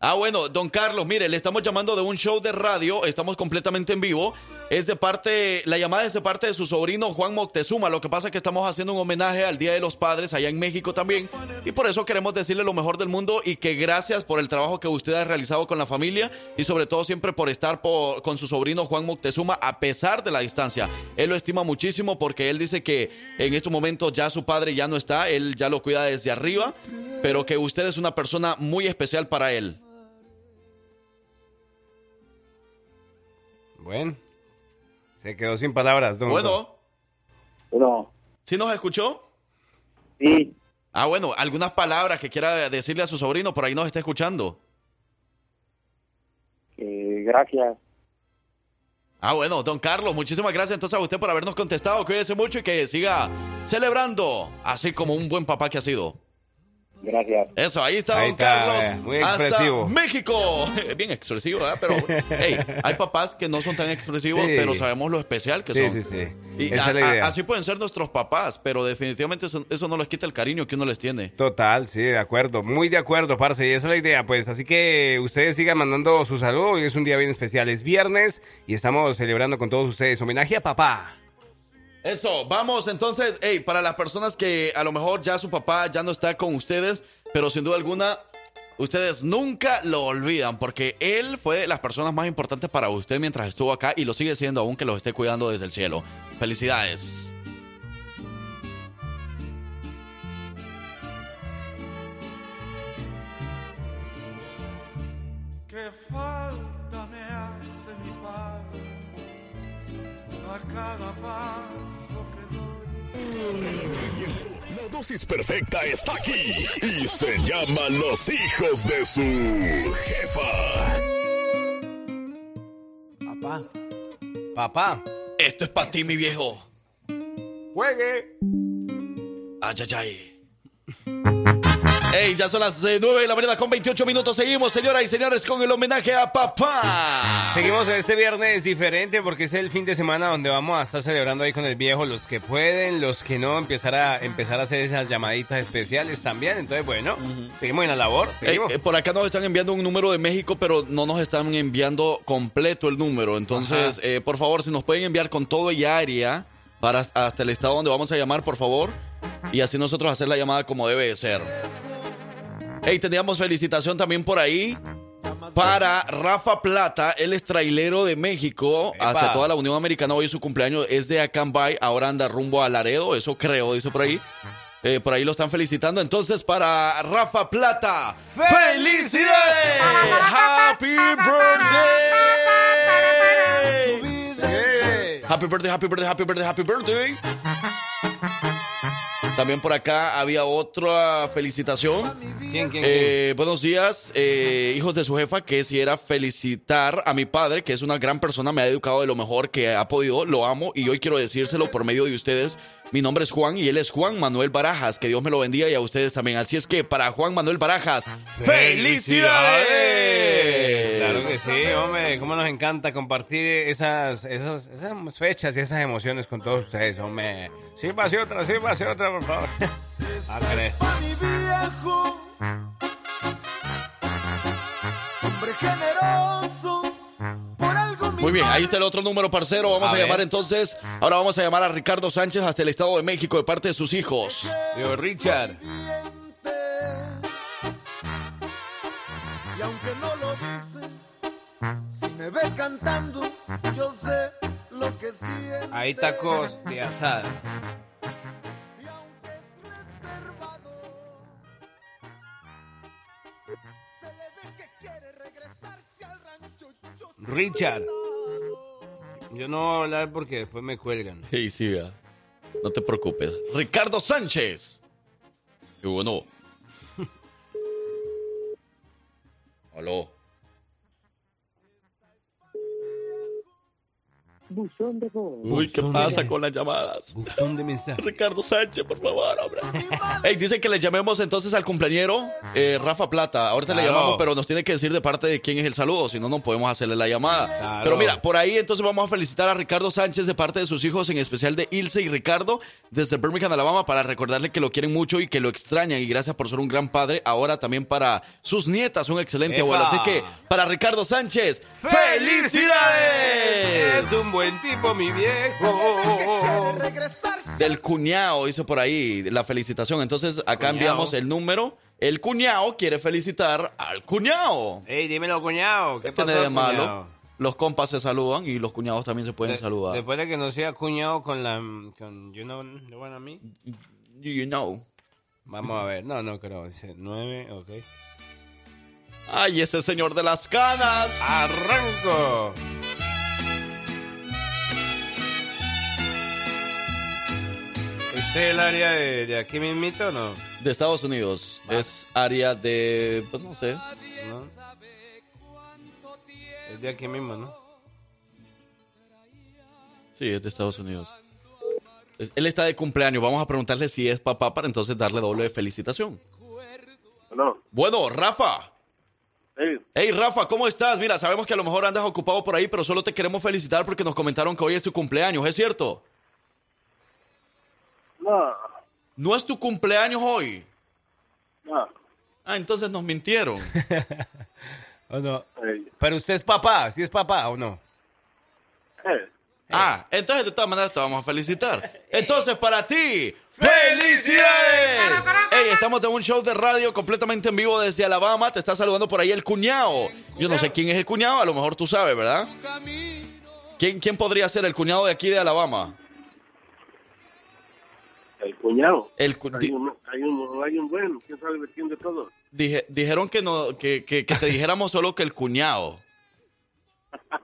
Ah, bueno, don Carlos, mire, le estamos llamando de un show de radio, estamos completamente en vivo. Es de parte, la llamada es de parte de su sobrino Juan Moctezuma. Lo que pasa es que estamos haciendo un homenaje al Día de los Padres allá en México también. Y por eso queremos decirle lo mejor del mundo y que gracias por el trabajo que usted ha realizado con la familia y sobre todo siempre por estar con su sobrino Juan Moctezuma a pesar de la distancia. Él lo estima muchísimo porque él dice que en estos momentos ya su padre ya no está, él ya lo cuida desde arriba, pero que usted es una persona muy especial para él. Bueno, se quedó sin palabras, don. Bueno. Bueno. ¿Sí nos escuchó? Sí. Ah, bueno, algunas palabras que quiera decirle a su sobrino, por ahí nos está escuchando. Eh, gracias. Ah, bueno, don Carlos, muchísimas gracias entonces a usted por habernos contestado. Cuídese mucho y que siga celebrando, así como un buen papá que ha sido. Gracias. Eso, ahí está Ahí don está, Carlos. eh, muy hasta expresivo. México. Bien expresivo, ¿verdad? Pero, hey, hay papás que no son tan expresivos, Sí. pero sabemos lo especial que Sí, son. sí, sí. Y Esa a- es la a- idea. así pueden ser nuestros papás, pero definitivamente eso, eso no les quita el cariño que uno les tiene. Total, sí, de acuerdo. Muy de acuerdo, parce. Y esa es la idea, pues. Así que ustedes sigan mandando su saludo. Hoy es un día bien especial. Es viernes y estamos celebrando con todos ustedes. Homenaje a papá. Eso, vamos entonces, hey, para las personas que a lo mejor ya su papá ya no está con ustedes, pero sin duda alguna, ustedes nunca lo olvidan, porque él fue de las personas más importantes para usted mientras estuvo acá y lo sigue siendo aún que los esté cuidando desde el cielo. Felicidades. Qué falta me hace mi a cada. La dosis perfecta está aquí y se llama Los hijos de su jefa. Papá. Papá. Esto es para ti, mi viejo. Juegue. Ay, ay, ay. Ey, ya son las eh, 9 de la mañana con 28 minutos. Seguimos, señoras y señores, con el homenaje a papá. Seguimos este viernes diferente porque es el fin de semana donde vamos a estar celebrando ahí con el viejo los que pueden, los que no, empezar a empezar a hacer esas llamaditas especiales también. Entonces, bueno, seguimos en la labor. Eh, por acá nos están enviando un número de México, pero no nos están enviando completo el número. Entonces, eh, por favor, si nos pueden enviar con todo y área para hasta el estado donde vamos a llamar, por favor. Y así nosotros hacer la llamada como debe de ser. Hey, teníamos felicitación también por ahí para Rafa Plata, él es trailero de México Epa. hacia toda la Unión Americana. Hoy es su cumpleaños, es de Acambay, ahora anda rumbo a Laredo, eso creo, dice por ahí. Eh, por ahí lo están felicitando. Entonces, para Rafa Plata, ¡felicidades! ¡Happy birthday! Happy birthday, happy birthday, happy birthday, happy birthday. También por acá había otra felicitación. ¿Quién, quién, Eh, buenos días, eh, hijos de su jefa, que si era felicitar a mi padre, que es una gran persona, me ha educado de lo mejor que ha podido, lo amo y hoy quiero decírselo por medio de ustedes. Mi nombre es Juan y él es Juan Manuel Barajas, que Dios me lo bendiga y a ustedes también. Así es que para Juan Manuel Barajas, ¡felicidades! Claro que sí, hombre, cómo nos encanta compartir esas, esas, esas fechas y esas emociones con todos ustedes, hombre. Sí, pase otra, sí, pase otra, por favor. Ah, Muy bien, ahí está el otro número, parcero. Vamos A llamar entonces. Ahora vamos a llamar a Ricardo Sánchez hasta el Estado de México de parte de sus hijos. Digo, Richard. Y aunque no lo dice, si me ve cantando, yo sé lo que siente. Ahí tacos de asada. Richard. Yo no voy a hablar porque después me cuelgan. Sí, sí, vea. No te preocupes. Ricardo Sánchez. Qué bueno. Aló. Buzón de voz. Uy, ¿qué pasa con las llamadas? Buzón de mensajes. Ricardo Sánchez, por favor, hombre. Ey, dice que le llamemos entonces al cumpleañero eh, Rafa Plata. Ahorita le llamamos, pero nos tiene que decir de parte de quién es el saludo, si no, no podemos hacerle la llamada. Claro. Pero mira, por ahí entonces vamos a felicitar a Ricardo Sánchez de parte de sus hijos, en especial de Ilse y Ricardo, desde Birmingham, Alabama, para recordarle que lo quieren mucho y que lo extrañan. Y gracias por ser un gran padre. Ahora también para sus nietas, un excelente ¡Epa! abuelo. Así que, para Ricardo Sánchez, ¡felicidades! Es un buen tipo, mi viejo. Del cuñado, dice por ahí, la felicitación. Entonces, acá Cuñao. enviamos el número. El cuñado quiere felicitar al cuñado. Ey, dímelo, cuñado. ¿Qué, ¿Qué tiene pasó, de malo? cuñado? Los compas se saludan y los cuñados también se pueden De- saludar. Después de que no sea cuñado con la. con You know, the one a mí. You know. Vamos a ver. No, no creo. Dice 9, ok. Ay, ese señor de las canas. ¡Arranco! ¿Este es el área de, de aquí mismito o no? De Estados Unidos. Es área de, pues no sé. ¿No? Es de aquí mismo, ¿no? Sí, es de Estados Unidos. Es- Él está de cumpleaños. Vamos a preguntarle si es papá para entonces darle doble felicitación. No. Bueno, Rafa. Hey Rafa, ¿cómo estás? Mira, sabemos que a lo mejor andas ocupado por ahí, pero solo te queremos felicitar porque nos comentaron que hoy es tu cumpleaños, ¿es cierto? No. ¿No es tu cumpleaños hoy? No. Ah, entonces nos mintieron. ¿O no? Pero usted es papá, ¿sí es papá o no? Ah, entonces de todas maneras te vamos a felicitar. Entonces, para ti, ¡felicidades! Hey, estamos de un show de radio completamente en vivo desde Alabama. Te está saludando por ahí el cuñado. Yo no sé quién es el cuñado, a lo mejor tú sabes, ¿verdad? ¿Quién, quién podría ser el cuñado de aquí de Alabama? El cuñado. El cu- Hay un, hay un, hay un buen, ¿quién sabe de quién de todo? dije- dijeron que, no, que, que, que te dijéramos solo que el cuñado.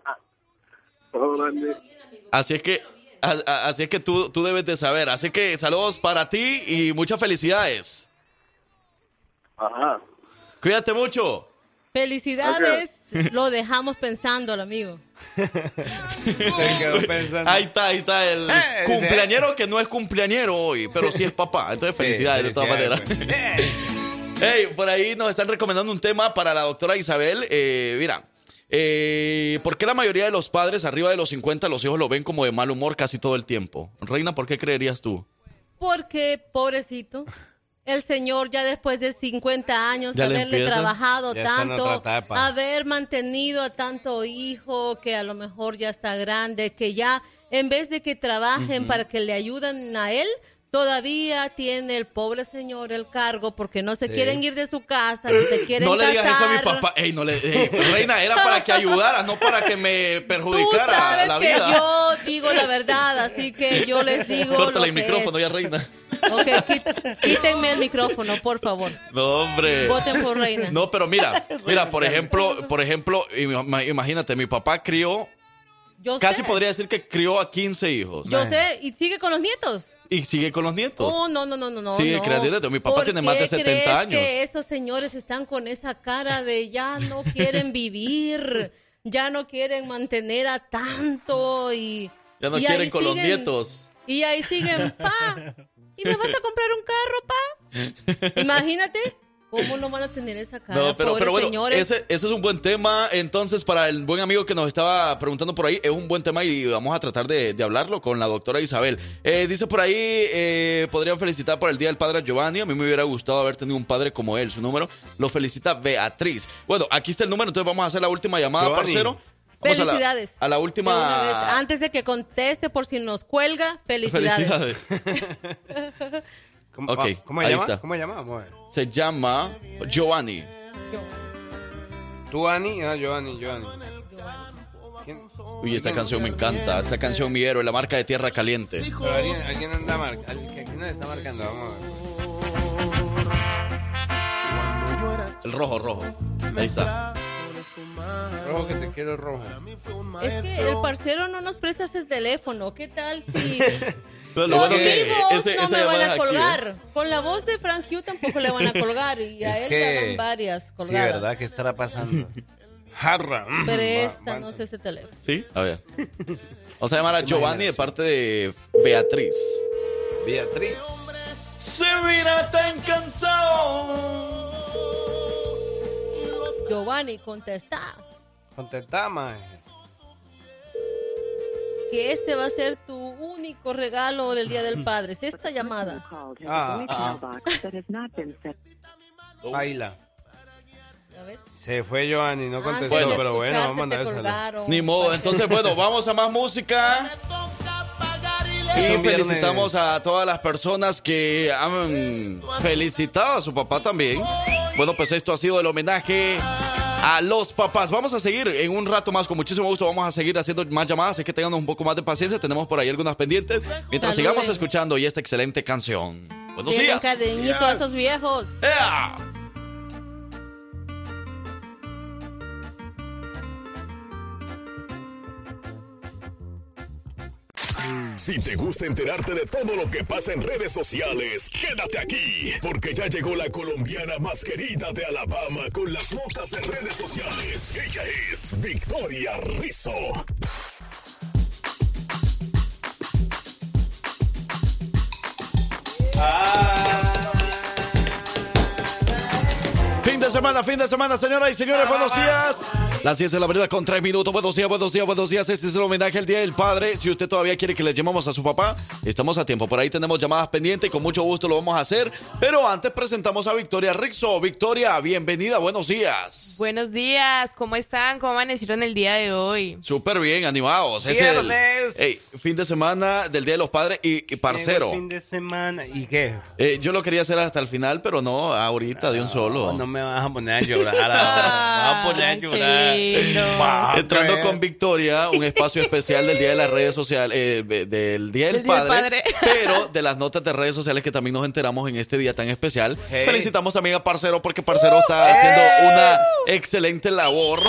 Así es que, a- así es que tú, tú debes de saber. Así que saludos para ti y muchas felicidades. Ajá. Cuídate mucho. Felicidades, lo dejamos pensando al amigo. Se quedó pensando. Ahí está, ahí está el Eh, cumpleañero que no es cumpleañero hoy, pero sí es papá. Entonces, Sí, felicidades de todas maneras. felicidades, Hey, por ahí nos están recomendando un tema para la doctora Isabel. Eh, mira, eh, ¿por qué la mayoría de los padres arriba de los 50 los hijos lo ven como de mal humor casi todo el tiempo? Reina, ¿por qué creerías tú? Porque, pobrecito, el señor ya después de 50 años, Ya haberle trabajado tanto, haber mantenido a tanto hijo que a lo mejor ya está grande, que ya en vez de que trabajen para que le ayuden a él, todavía tiene el pobre señor el cargo porque no se Sí. quieren ir de su casa, ni se quieren No le digas eso a mi papá. Ey, no le, ey, Reina, era para que ayudara, no para que me Tú perjudicara sabes la que vida. yo digo la verdad, así que yo les digo Córtale el micrófono es. ya, Reina. Ok, quí- quítenme el micrófono, por favor. No, hombre. Voten por Reina. No, pero mira, mira, por ejemplo, por ejemplo, ima- imagínate, mi papá crió, Yo casi sé. podría decir que crió a 15 hijos. Yo sé, y sigue con los nietos. Y sigue con los nietos. Oh, no, no, no, no, no. Sigue no. creando nietos. Mi papá ¿Por tiene más de qué 70 crees años. que esos señores están con esa cara de ya no quieren vivir, ya no quieren mantener a tanto y... Ya no y quieren con los nietos. Y ahí siguen, pa, ¿y me vas a comprar un carro, pa? Imagínate cómo no van a tener esa cara, No, pero, bueno, señores. ese, ese es un buen tema. Entonces, para el buen amigo que nos estaba preguntando por ahí, es un buen tema y vamos a tratar de, de hablarlo con la doctora Isabel. Eh, dice por ahí, eh, podrían felicitar por el Día del Padre Giovanni. A mí me hubiera gustado haber tenido un padre como él. Su número lo felicita Beatriz. Bueno, aquí está el número, entonces vamos a hacer la última llamada, Giovanni. parcero. Vamos a la- Felicidades. A la, De última. Antes de que conteste por si nos cuelga, felicidades. Felicidades. ¿Cómo, Ok, ah, ¿cómo se ahí llama? está. ¿Cómo se llama? Vamos a ver. Se llama Giovanni. ¿Tú, Ani? Ah, Giovanni, Giovanni. ¿Quién? Uy, esta canción me encanta. Esta canción, mi héroe, la marca de Tierra Caliente. Pero alguien, alguien anda mar- alguien- ¿Quién nos está marcando? Vamos a ver. El rojo, rojo. Ahí está. Rojo que te quiero rojo. Es que el parcero no nos presta ese teléfono. ¿Qué tal si Pero lo con bueno mi que voz ese- no me van a aquí, colgar? ¿eh? Con la voz de Frank Hugh tampoco le van a colgar y a Es él que- ya van varias Sí, colgadas. ¿verdad? ¿Qué estará pasando? Jarra. va- Préstanos ese teléfono. ¿Sí? A ver. Vamos a llamar a Giovanni de parte de Beatriz. Beatriz. Se mira tan cansado. Giovanni, contesta Contestá, mae. Que este va a ser tu único regalo del Día del Padre. Es esta llamada. Ah, ah. Baila. Se fue Giovanni, no contestó, Antes de pero bueno, vamos a colgaron. Ni modo. Entonces, bueno, vamos a más música. Y felicitamos a todas las personas que han felicitado a su papá también. Bueno, pues esto ha sido el homenaje a los papás. Vamos a seguir en un rato más, con muchísimo gusto. Vamos a seguir haciendo más llamadas, así que tengan un poco más de paciencia. Tenemos por ahí algunas pendientes. Mientras Saluden. sigamos escuchando y esta excelente canción. Buenos Tienen días. cariñito a esos viejos. ¡Ea! Si te gusta enterarte de todo lo que pasa en redes sociales, quédate aquí, porque ya llegó la colombiana más querida de Alabama con las notas de redes sociales. Ella es Victoria Rizzo. Fin de semana, fin de semana, señoras y señores, buenos días. Las 10 de la mañana con 3 minutos. Buenos días, buenos días, buenos días. Este es el homenaje al Día del Padre. Si usted todavía quiere que le llamemos a su papá, estamos a tiempo. Por ahí tenemos llamadas pendientes y con mucho gusto lo vamos a hacer. Pero antes presentamos a Victoria Rixo. Victoria, bienvenida, buenos días. Buenos días, ¿cómo están? ¿Cómo amanecieron el día de hoy? Súper bien, animados. Es el Viernes. ey, fin de semana del Día de los Padres y, y parcero. Fin de semana. ¿Y qué? Eh, yo lo quería hacer hasta el final, pero no, ahorita de un solo. No me vas a poner a llorar ahora. Me vas a poner a llorar. Va, Entrando con Victoria, un espacio especial del Día de las Redes Sociales, eh, del Día del, Del Día del Padre, pero de las notas de redes sociales que también nos enteramos en este día tan especial. Hey. Felicitamos también a Parcero porque Parcero está haciendo una excelente labor.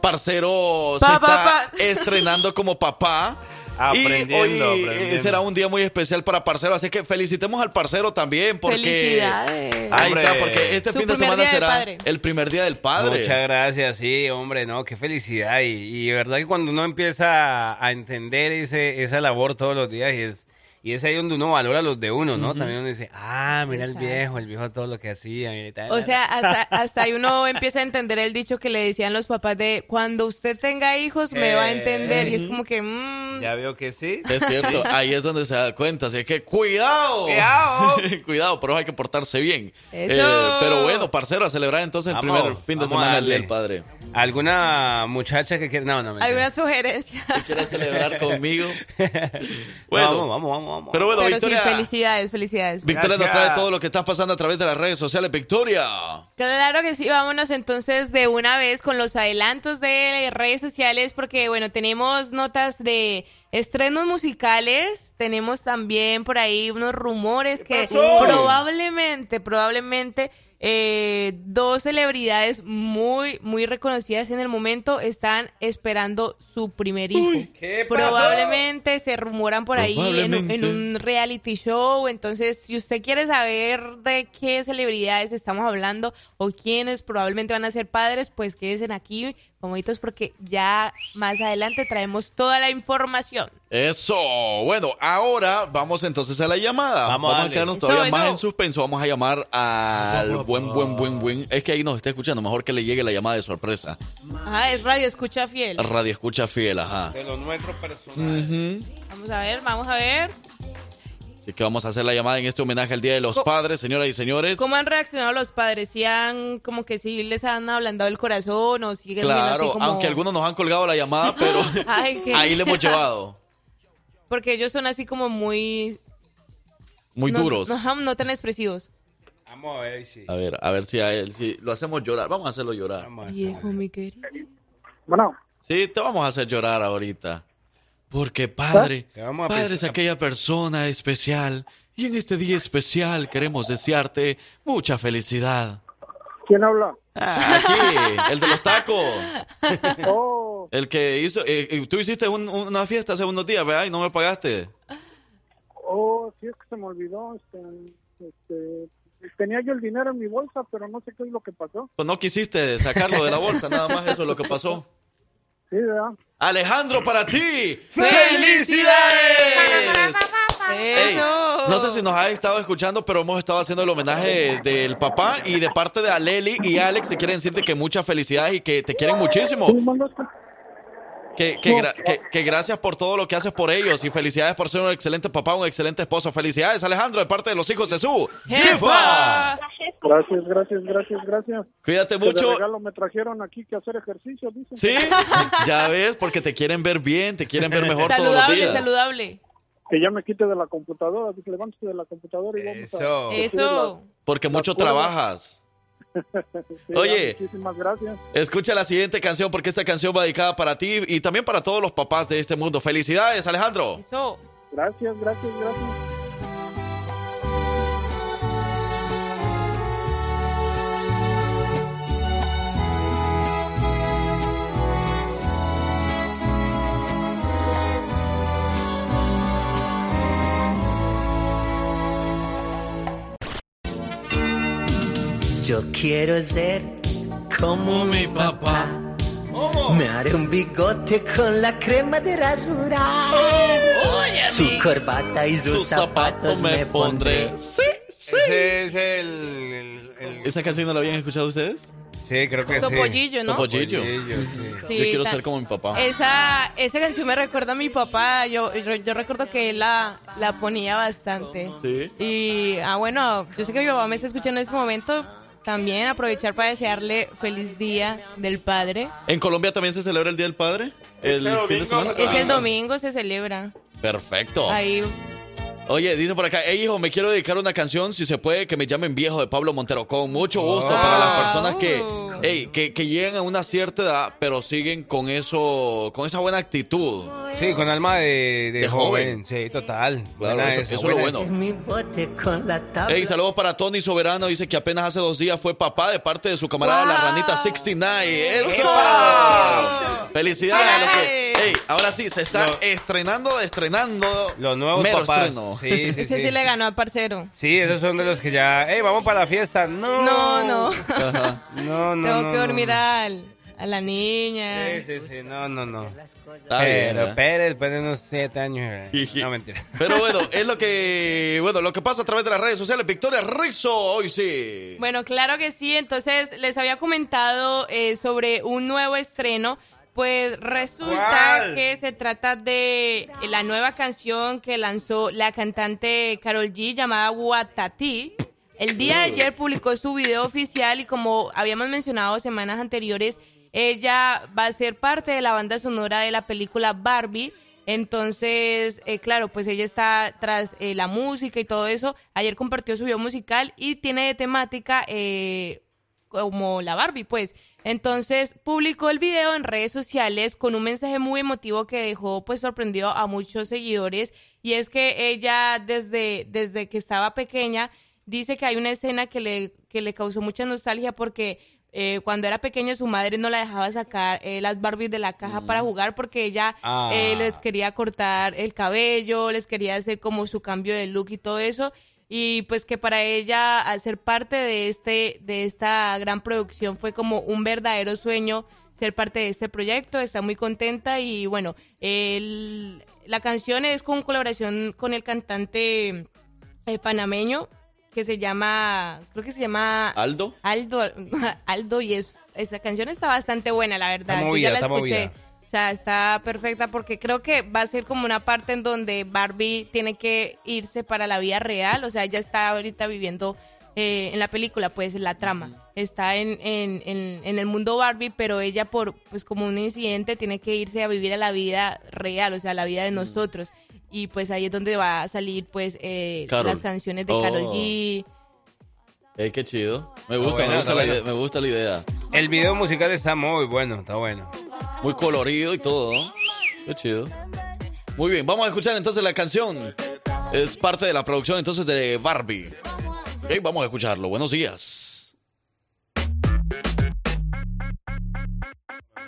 Parcero se Pa, está pa. estrenando como papá. Aprendiendo, y hoy aprendiendo. será un día muy especial para Parcero, así que felicitemos al Parcero también porque Felicidades. ahí Hombre. está, porque este Su fin de semana será el primer día del padre. Muchas gracias, sí, hombre, no, qué felicidad. Y, y de verdad que cuando uno empieza a entender ese, esa labor todos los días y es, Y es ahí donde uno valora los de uno, ¿no? También uno dice, ah, mira el viejo, el viejo todo lo que hacía. mira y tal. O sea, hasta, hasta ahí uno empieza a entender el dicho que le decían los papás de cuando usted tenga hijos me va a entender. Y es como que, mm, Ya veo que sí. Es cierto, ahí es donde se da cuenta. Así que cuidado. Cuidado. cuidado, pero hay que portarse bien. Eso. Eh, pero bueno, parcero, a celebrar entonces el Vamos, primer fin de semana del Padre. ¿Alguna muchacha que quiere? No, no, mentira. alguna sugerencia. ¿Quieres celebrar conmigo? Bueno, vamos, vamos, vamos, vamos. Pero bueno, Pero Victoria, sí, felicidades, felicidades. Victoria nos trae todo lo que está pasando a través de las redes sociales. Victoria. Claro que sí, vámonos entonces de una vez con los adelantos de redes sociales porque bueno, tenemos notas de estrenos musicales, tenemos también por ahí unos rumores que pasó? probablemente, probablemente eh, dos celebridades muy, muy reconocidas en el momento están esperando su primer hijo. ¿qué pasó? Probablemente se rumoran por ahí en, en un reality show. Entonces, si usted quiere saber de qué celebridades estamos hablando o quiénes probablemente van a ser padres, pues quédense aquí, comitos, porque ya más adelante traemos toda la información. Eso. Bueno, ahora vamos entonces a la llamada. Vamos a Vamos, a, quedarnos Eso, todavía más eso. en suspenso. Vamos a llamar al buen, buen, buen, buen. Es que ahí nos está escuchando. Mejor que le llegue la llamada de sorpresa. Ah, es radio, escucha fiel. Radio escucha fiel, ajá. De los nuestros personales. Ujú. Vamos a ver, vamos a ver. Así que vamos a hacer la llamada en este homenaje al Día de los Padres, señoras y señores. ¿Cómo han reaccionado los padres? ¿Si han, como que sí les han ablandado el corazón o siguen así Claro, como... aunque algunos nos han colgado la llamada, pero Ay, ahí le hemos llevado. Porque ellos son así como muy... Muy no- duros. No, tan expresivos. Vamos a ver si. A ver, a ver si a él, si lo hacemos llorar. Vamos a hacerlo llorar. Viejo, mi querido. Bueno, Sí, te vamos a hacer llorar ahorita. Porque padre, Te vamos a padre es aquella persona especial. Y en este día especial queremos desearte mucha felicidad. ¿quién habla? Ah, aquí, el de los tacos. Oh, El que hizo, eh, eh, tú hiciste un- una fiesta hace unos días, ¿verdad? Y no me pagaste. oh, sí es que se me olvidó. Este, este, tenía yo el dinero en mi bolsa, pero no sé qué es lo que pasó. Pues no quisiste sacarlo de la bolsa, nada más eso es lo que pasó. Sí, ¿verdad? Alejandro, para ti. ¡Felicidades! Ey, no sé si nos has estado escuchando, pero hemos estado haciendo el homenaje del papá y de parte de Aleli y Alex te quieren decirte que muchas felicidades y que te quieren muchísimo. Que, que, gra- que- que gracias por todo lo que haces por ellos y felicidades por ser un excelente papá, un excelente esposo. Felicidades, Alejandro, de parte de los hijos de su jefa. Gracias, gracias, gracias, gracias. Cuídate Que de mucho. regalo me trajeron aquí que hacer ejercicio, dicen. Sí, ya ves, porque te quieren ver bien, te quieren ver mejor todos los Saludable, días. saludable. Que ya me quite de la computadora. Levántate de la computadora y vamos Eso. a... Eso. Porque mucho trabajas. Sí, Oye. Muchísimas gracias. Escucha la siguiente canción porque esta canción va dedicada para ti y también para todos los papás de este mundo. Felicidades, Alejandro. Eso. Gracias, gracias, gracias. Yo quiero ser como mi papá. Me haré un bigote con la crema de rasurar. Su corbata y sus, zapatos me pondré. Sí, sí. Ese es el, el- el- ¿Esa canción no la habían escuchado ustedes? Sí, creo que sí. Topollillo, ¿no? Topollillo. Topollillo, sí. Sí, Yo quiero ser como mi papá. Esa, esa canción me recuerda a mi papá. Yo, yo, yo recuerdo que él la, la ponía bastante. Sí. Y, ah, bueno, yo sé que mi papá me está escuchando en este momento. También aprovechar para desearle feliz día del padre. ¿En Colombia también se celebra el Día del Padre? ¿El Este fin de semana? Es el Ah, domingo, se celebra. Perfecto. Ahí, Oye, dice por acá, hey hijo, me quiero dedicar una canción, si se puede, que me llamen viejo de Pablo Montero. Con mucho gusto para las personas que, hey, que, que llegan a una cierta edad, pero siguen con eso, con esa buena actitud. Sí, con alma de, de De joven. joven. Sí, total. Claro, Buena eso- esa, eso es lo bueno. Hey, saludos para Tony Soberano, dice que apenas hace dos días fue papá de parte de su camarada la ranita 69. ¡Eso! Felicidades a los que, hey, ahora sí, se está estrenando, estrenando. Los nuevos mero papás. estreno. Sí, sí, ese sí. sí le ganó al parcero. Sí, esos son de los que ya, hey, vamos para la fiesta. No. No, no. Ajá. No, no, Tengo no, que dormir no. al, A la niña. Sí, sí, sí, no, no, no. Está bien, Pero ¿eh? Pérez, después de unos siete años. eh. No, mentira. Pero bueno, es lo que, bueno, lo que pasa a través de las redes sociales. Victoria Rizzo, hoy sí. Bueno, claro que sí. Entonces, les había comentado eh, sobre un nuevo estreno. Pues resulta ¿Cuál? que se trata de la nueva canción que lanzó la cantante Carol G llamada Watati. El día de ayer publicó su video oficial y como habíamos mencionado semanas anteriores, ella va a ser parte de la banda sonora de la película Barbie. Entonces, eh, claro, pues ella está tras eh, la música y todo eso. Ayer compartió su video musical y tiene de temática eh, como la Barbie, pues. Entonces publicó el video en redes sociales con un mensaje muy emotivo que dejó pues sorprendió a muchos seguidores. Y es que ella desde, desde que estaba pequeña dice que hay una escena que le, que le causó mucha nostalgia porque eh, cuando era pequeña su madre no la dejaba sacar eh, las Barbies de la caja para jugar porque ella Ah. eh, les quería cortar el cabello, les quería hacer como su cambio de look y todo eso y pues que para ella hacer parte de este de esta gran producción fue como un verdadero sueño ser parte de este proyecto está muy contenta y bueno el- la canción es con colaboración con el cantante eh, panameño que se llama creo que se llama Aldo. Aldo Aldo y es esa canción está bastante buena la verdad Está yo movida, ya la está escuché movida. O sea, está perfecta porque creo que va a ser como una parte en donde Barbie tiene que irse para la vida real. O sea, ella está ahorita viviendo eh, en la película, pues, en la trama. Está en, en, en, en el mundo Barbie, pero ella por, pues, como un incidente tiene que irse a vivir a la vida real, o sea, la vida de nosotros. Y pues ahí es donde va a salir, pues, eh, las canciones de Oh. Karol G. Ey, qué chido. Me gusta, bueno, me, gusta la bueno. idea, me gusta la idea. El video musical está muy bueno, está bueno. Muy colorido y todo, ¿no? Qué chido. Muy bien, vamos a escuchar entonces la canción. Es parte de la producción entonces de Barbie. Ok, vamos a escucharlo. Buenos días.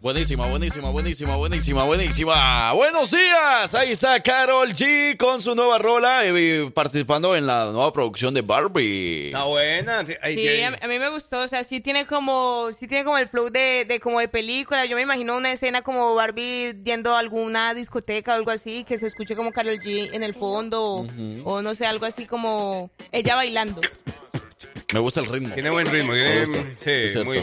Buenísima, buenísima, buenísima, buenísima, buenísima. Buenos días. Ahí está Carol G con su nueva rola eh, participando en la nueva producción de Barbie. Está buena. Hay Sí, a, a mí me gustó, o sea, sí tiene como, sí tiene como el flow de, de como de película. Yo me imagino una escena como Barbie yendo a alguna discoteca o algo así, que se escuche como Carol G en el fondo, o- o, no sé, algo así como ella bailando. Me gusta el ritmo. Tiene buen ritmo, tiene, sí, muy,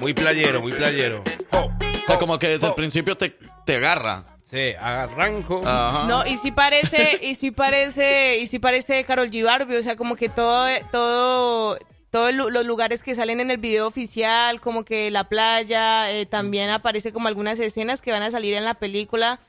muy playero, muy playero. O sea, como que desde el principio te, te agarra. Sí, arranco. Ajá. No, y sí parece, y sí parece, y sí parece Carol G Barbie, o sea, como que todo, todo, todos los lugares que salen en el video oficial, como que la playa, eh, también aparece como algunas escenas que van a salir en la película.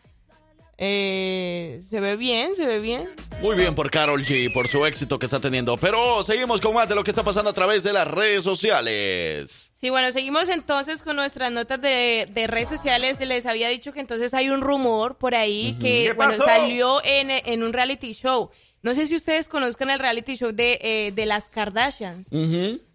Eh, se ve bien, se ve bien. Muy bien por Carol G, por su éxito que está teniendo. Pero seguimos con más de lo que está pasando a través de las redes sociales. Sí, bueno, seguimos entonces con nuestras notas de, de redes sociales. Les había dicho que entonces hay un rumor por ahí que, ¿Qué bueno, salió en, en un reality show. No sé si ustedes conozcan el reality show de, eh, de las Kardashians.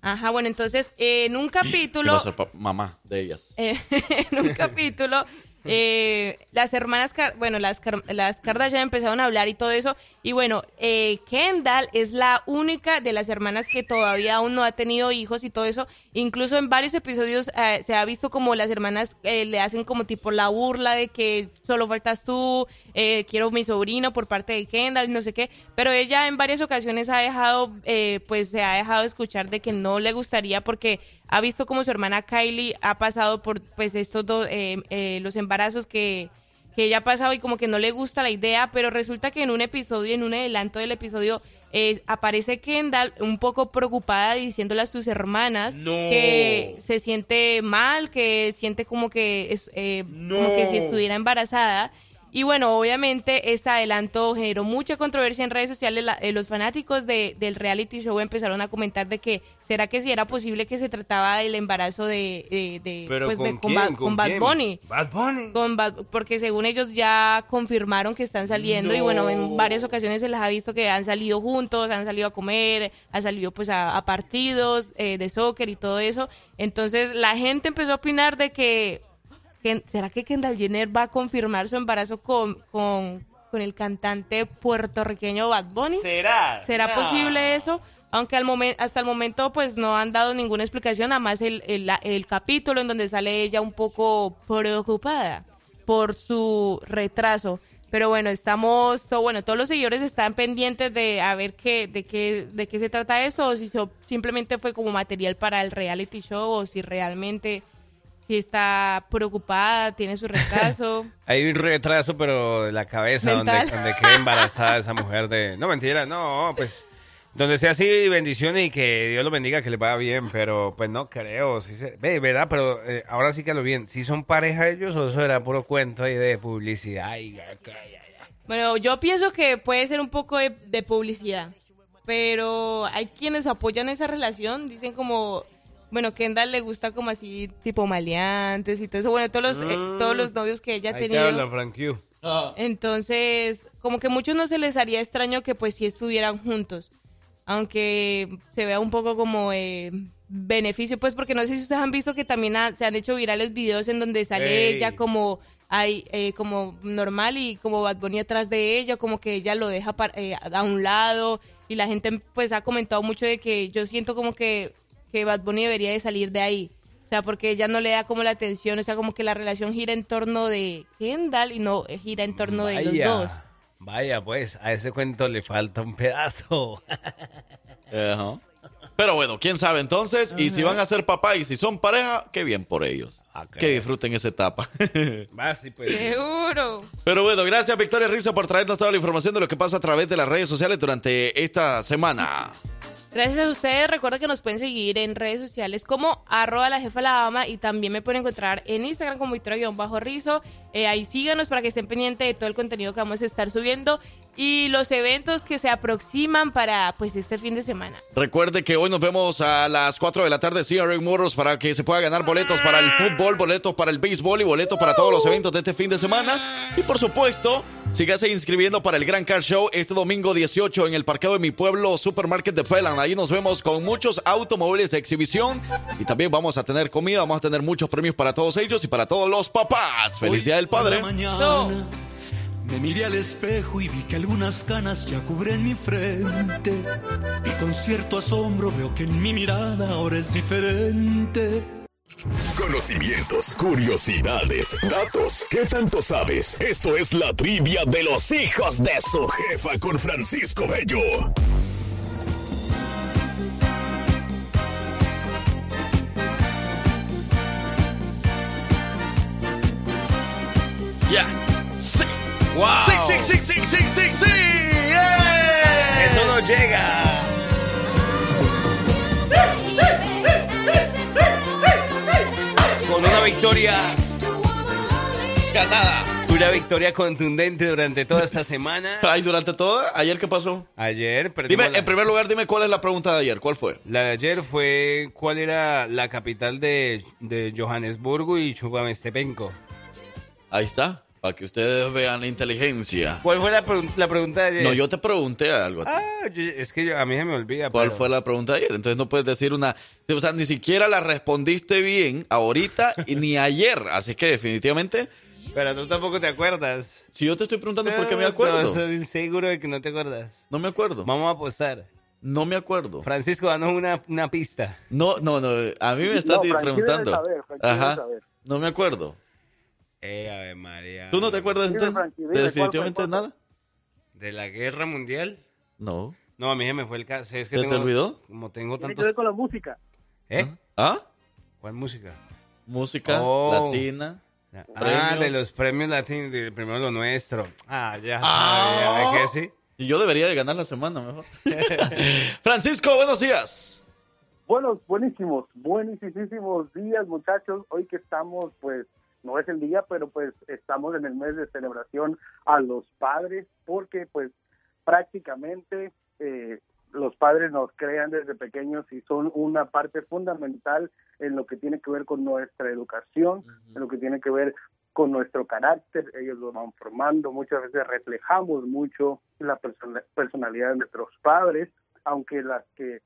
Ajá, bueno, entonces eh, en un ¿Qué va capítulo, a ser pa- mamá de ellas? eh, en un capítulo, eh, las hermanas, bueno, las, Kar- las Kardashian empezaron a hablar y todo eso. Y bueno, eh, Kendall es la única de las hermanas que todavía aún no ha tenido hijos y todo eso. Incluso en varios episodios eh, se ha visto como las hermanas eh, le hacen como tipo la burla de que solo faltas tú, eh, quiero mi sobrino por parte de Kendall, no sé qué. Pero ella en varias ocasiones ha dejado, eh, pues se ha dejado escuchar de que no le gustaría porque ha visto como su hermana Kylie ha pasado por pues estos dos, los embarazos que, que ella ha pasado y como que no le gusta la idea, pero resulta que en un episodio, en un adelanto del episodio, eh, aparece Kendall un poco preocupada diciéndole a sus hermanas No. que se siente mal, que siente como que, es, eh, como que si estuviera embarazada. Y bueno, obviamente este adelanto generó mucha controversia en redes sociales. La- eh, los fanáticos de- del reality show empezaron a comentar de que será que si era posible que se trataba del embarazo de, de, de, Pero pues, de- ¿con con, quién? Bad, ¿Con con Bad? Bunny. Bad Bunny. Con Bad- porque según ellos ya confirmaron que están saliendo y bueno, en varias ocasiones se les ha visto que han salido juntos, han salido a comer, han salido pues a, a partidos eh, de soccer y todo eso. Entonces la gente empezó a opinar de que- ¿será que Kendall Jenner va a confirmar su embarazo con, con, con el cantante puertorriqueño Bad Bunny? ¿Será? ¿Será No. posible eso? Aunque al momen- hasta el momento pues no han dado ninguna explicación, nada más el, el, el capítulo en donde sale ella un poco preocupada por su retraso. Pero bueno, estamos, todo, bueno, todos los seguidores están pendientes de a ver qué, de qué, de qué se trata esto, o si so- simplemente fue como material para el reality show, o si realmente, está preocupada, tiene su retraso. Hay un retraso, pero de la cabeza, donde, quede embarazada esa mujer de... No, mentira, no, pues... Donde sea así, bendiciones y que Dios lo bendiga, que le vaya bien, pero pues no creo. Sí se, ve, ¿verdad? Pero eh, ahora sí que lo bien. ¿Si son pareja ellos o eso era puro cuento ahí de publicidad? Bueno, yo pienso que puede ser un poco de, de publicidad, pero hay quienes apoyan esa relación, dicen como, bueno, Kendall le gusta como así, tipo maleantes y todo eso, bueno, todos los, eh, Mm. todos los novios que ella ha ahí te tenido. habla, Frank Q. Entonces, como que a muchos no se les haría extraño que pues si estuvieran juntos, aunque se vea un poco como eh, beneficio, pues porque no sé si ustedes han visto que también ha- se han hecho virales videos en donde sale Ey. ella como hay eh, como normal y como Bad Bunny atrás de ella, como que ella lo deja par- eh, a un lado y la gente pues ha comentado mucho de que yo siento como que, que Bad Bunny debería de salir de ahí. O sea, porque ella no le da como la atención, o sea, como que la relación gira en torno de Kendall y no eh, gira en torno de los dos. Vaya, pues, a ese cuento le falta un pedazo. Ajá. Pero bueno, quién sabe entonces. Y si van a ser papá y si son pareja, qué bien por ellos. Que disfruten esa etapa. Va, sí, pues. Seguro. Pero bueno, gracias Victoria Risa por traernos toda la información de lo que pasa a través de las redes sociales durante esta semana. Gracias a ustedes. Recuerda que nos pueden seguir en redes sociales como arroba la jefa la dama y también me pueden encontrar en Instagram como Victoria-Rizo. Eh, ahí síganos para que estén pendientes de todo el contenido que vamos a estar subiendo y los eventos que se aproximan para pues este fin de semana. Recuerde que hoy nos vemos a las 4 de la tarde, CRM Motors, para que se pueda ganar boletos para el fútbol, boletos para el béisbol y boletos para todos los eventos de este fin de semana. Y por supuesto, sígase inscribiendo para el Gran Car Show este domingo 18 en el parqueo de mi pueblo, Supermarket de Phelan. Ahí nos vemos con muchos automóviles de exhibición y también vamos a tener comida, vamos a tener muchos premios para todos ellos y para todos los papás. Felicidad del padre. Me miré al espejo y vi que algunas canas ya cubren mi frente. Y con cierto asombro veo que en mi mirada ahora es diferente. Conocimientos, curiosidades, datos. ¿Qué tanto sabes? Esto es la trivia de los hijos de su jefa con Francisco Bello. Ya. Sí. Wow. Sí, sí, sí, sí, sí, sí, sí. ¡Eh! Eso no llega. Con una victoria ganada. Una victoria contundente durante toda esta semana. Ay, durante toda. ¿Ayer qué pasó? Ayer Dime, la- en primer lugar, dime cuál es la pregunta de ayer. ¿Cuál fue? La de ayer fue cuál era la capital de, de Johannesburgo y Chubamestepenco. Ahí está. Para que ustedes vean la inteligencia. ¿Cuál fue la, pregun- la pregunta de ayer? No, yo te pregunté algo. a ti. Ah, yo- es que yo- a mí se me olvida. ¿Cuál pero- fue la pregunta de ayer? Entonces no puedes decir una... O sea, ni siquiera la respondiste bien ahorita y ni ayer. Así que definitivamente... Pero tú tampoco te acuerdas. Si yo te estoy preguntando por qué me acuerdo. No, estoy seguro de que no te acuerdas. No me acuerdo. Vamos a apostar. No me acuerdo. Francisco, danos una, una pista. No, no, no. A mí me estás No, Frankie debe preguntando. saber, Ajá. saber. No me acuerdo. Eh, Ave María. ¿Tú no te acuerdas Dime, entonces? Frankie, dime, ¿De ¿cuál definitivamente cuál nada? ¿De la guerra mundial? No. No, a mí se me fue el caso. Es que ¿Se te tengo- olvidó? Como tengo Tiene que tantos... ver con la música. ¿Eh? ¿Ah? ¿Cuál música? Música Oh. latina. Ah, premios. de los premios latinos, primero lo nuestro. Ah, ya Ah. sabía, ¿ve que sí? Y yo debería de ganar la semana mejor. Francisco, buenos días. Buenos, buenísimos, buenísimos días, muchachos. Hoy que estamos, pues, no es el día, pero pues estamos en el mes de celebración a los padres, porque pues prácticamente eh, los padres nos crean desde pequeños y son una parte fundamental en lo que tiene que ver con nuestra educación, en lo que tiene que ver con nuestro carácter, ellos lo van formando, muchas veces reflejamos mucho la persona- personalidad de nuestros padres, aunque las que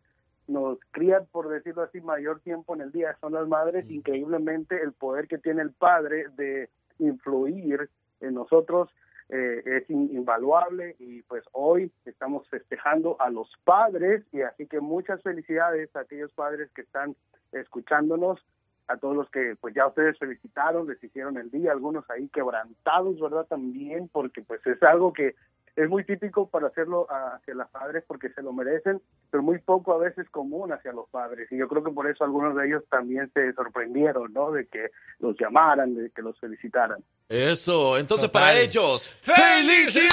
nos crían, por decirlo así, mayor tiempo en el día son las madres, increíblemente el poder que tiene el padre de influir en nosotros eh, es in- invaluable y pues hoy estamos festejando a los padres y así que muchas felicidades a aquellos padres que están escuchándonos, a todos los que pues ya ustedes felicitaron, les hicieron el día, algunos ahí quebrantados, ¿verdad? También porque pues es algo que es muy típico para hacerlo hacia las padres porque se lo merecen, pero muy poco a veces común hacia los padres. Y yo creo que por eso algunos de ellos también se sorprendieron, ¿no? De que los llamaran, de que los felicitaran. Eso, entonces Total. para ellos, ¡felicidades!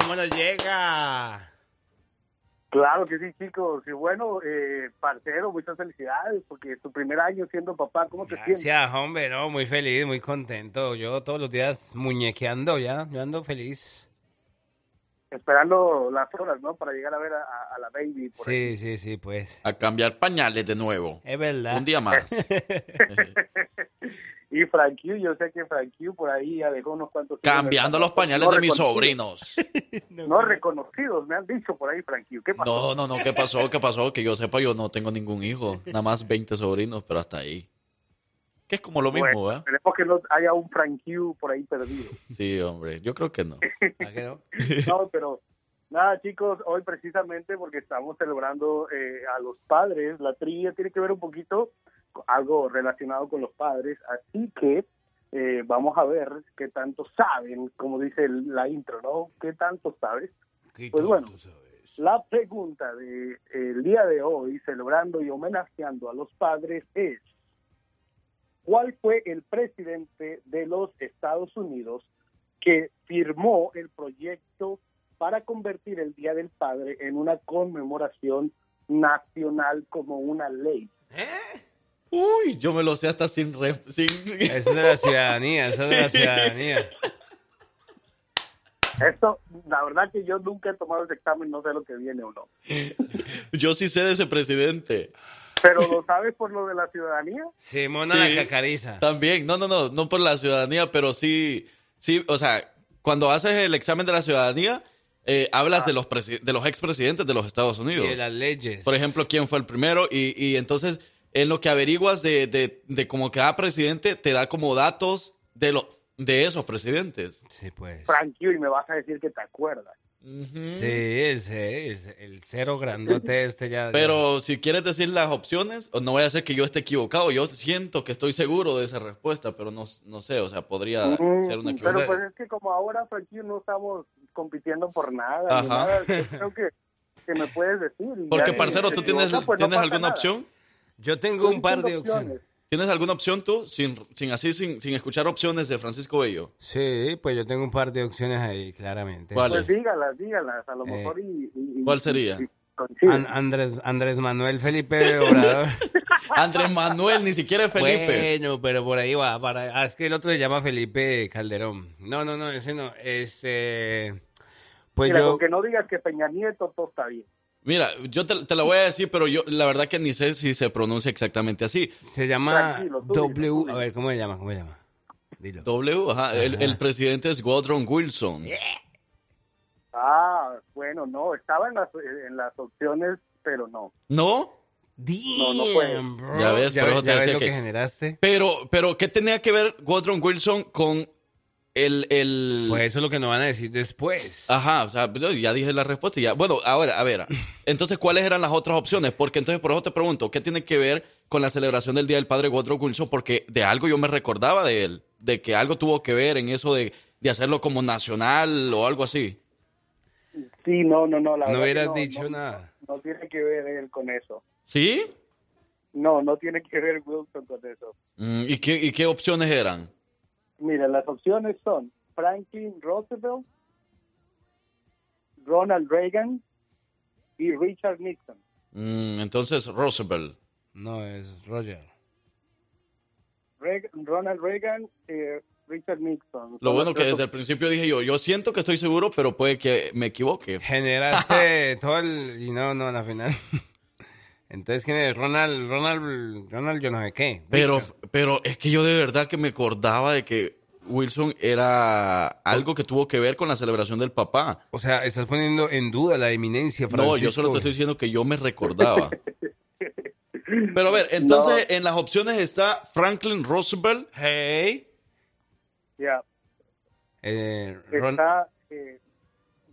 ¿Cómo nos llega? Claro que sí, chicos. Y bueno, eh, parcero, muchas felicidades porque es tu primer año siendo papá. ¿Cómo te sientes? Gracias, hombre, no, muy feliz, muy contento. Yo todos los días muñequeando ya, yo ando feliz. Esperando las horas, ¿no? Para llegar a ver a, la baby. Por Sí, sí, sí, pues. A cambiar pañales de nuevo. Es verdad. Un día más. Y Frank Q, yo sé que Frank Q por ahí ya dejó unos cuantos. Cambiando los pañales No de mis sobrinos. No reconocidos, me han dicho por ahí, Frank Q. ¿Qué pasó? No, no, no, ¿qué pasó? ¿Qué pasó? Que yo sepa, yo no tengo ningún hijo. Nada más 20 sobrinos, pero hasta ahí. Que es como lo mismo, Bueno, ¿verdad? Esperemos que no haya un Frank Q por ahí perdido. Sí, hombre, yo creo que no. No, pero nada, chicos, hoy precisamente porque estamos celebrando eh, a los padres, la trivia tiene que ver un poquito con algo relacionado con los padres, así que eh, vamos a ver qué tanto saben, como dice el- la intro, ¿no? ¿Qué tanto sabes? Pues bueno, la pregunta del el día de hoy, celebrando y homenajeando a los padres, es ¿cuál fue el presidente de los Estados Unidos que firmó el proyecto para convertir el Día del Padre en una conmemoración nacional como una ley? Uy, yo me lo sé hasta sin... ref- sin... Eso es de la ciudadanía, eso es de la ciudadanía. Esto, la verdad que yo nunca he tomado ese examen, no sé lo que viene o no. Yo sí sé de ese presidente. Pero ¿lo sabes por lo de la ciudadanía? Simona Sí. la cacariza. También, no, no, no, no por la ciudadanía, pero sí, sí, o sea, cuando haces el examen de la ciudadanía, eh, hablas de los presi- de los expresidentes de los Estados Unidos. Y de las leyes. Por ejemplo, quién fue el primero y, y entonces en lo que averiguas de, de, de como cada presidente te da como datos de lo, de esos presidentes. Sí, pues. Frank Q, y me vas a decir que te acuerdas. Sí, el, ce- el, cero grandote este ya. Pero si quieres decir las opciones, o no voy a ser que yo esté equivocado. Yo siento que estoy seguro de esa respuesta, pero no, no sé, o sea, podría Mm, ser una Pero equivocación. pues es que como ahora, Frank Q, no estamos compitiendo por nada. ni Ajá. nada, creo que, que me puedes decir. Porque, ya, parcero, ¿tú tienes, pues no ¿tienes pasa alguna nada. opción? Yo tengo un par de diciendo opciones. ¿Tienes alguna opción tú? Sin, sin así, sin, sin escuchar opciones de Francisco Bello. Sí, pues yo tengo un par de opciones ahí, claramente. ¿Cuáles? Pues dígalas, dígalas, a lo Eh, mejor y... y- y- ¿Cuál sería? y Andrés, Andrés Manuel Felipe Obrador. Andrés Manuel, ni siquiera es Felipe. Bueno, pero por ahí va. Para, ah, es que el otro se llama Felipe Calderón. No, no, no, ese no. Este. Pues Mira, yo. con que no digas que Peña Nieto, todo está bien. Mira, yo te, te lo voy a decir, pero yo la verdad que ni sé si se pronuncia exactamente así. Se llama Tranquilo, tú dilo, W. A ver, ¿cómo se llama? ¿Cómo se llama? Dilo. W, ajá. El, Ajá. el presidente es Woodrow Wilson. Ah, bueno, no, estaba en las, en las opciones, pero no. ¿No? No, no fue. Damn, bro. Ya ves, por ves- eso te ya ves decía lo que, que- generaste. Pero, pero, ¿qué tenía que ver Woodrow Wilson con el, el... Pues eso es lo que nos van a decir después. Ajá, o sea, yo ya dije la respuesta y ya. Bueno, ahora, a ver, entonces, ¿cuáles eran las otras opciones? Porque entonces, por eso te pregunto, ¿qué tiene que ver con la celebración del Día del Padre Woodrow Wilson? Porque de algo yo me recordaba de él, de que algo tuvo que ver en eso de, de hacerlo como nacional o algo así. Sí, no, no, no. La No hubieras dicho no, nada. No tiene que ver él con eso. ¿Sí? No, no tiene que ver Wilson con eso. Mm, ¿y, qué, ¿Y qué opciones eran? Mira, las opciones son Franklin Roosevelt, Ronald Reagan y Richard Nixon. Mm, entonces, Roosevelt. No, es Roger. Reg- Ronald Reagan y Richard Nixon. Lo bueno que desde el principio dije yo, yo siento que estoy seguro, pero puede que me equivoque. Generaste todo el. Y no, no, la final. Entonces, ¿quién es? Ronald, Ronald, Ronald, yo no sé qué. Pero, pero es que yo de verdad que me acordaba de que Wilson era algo que tuvo que ver con la celebración del papá. O sea, estás poniendo en duda la eminencia, Francisco. No, yo solo te estoy diciendo que yo me recordaba. Pero a ver, entonces en las opciones está Franklin Roosevelt. Hey. Ya. Eh, Ron- Está eh,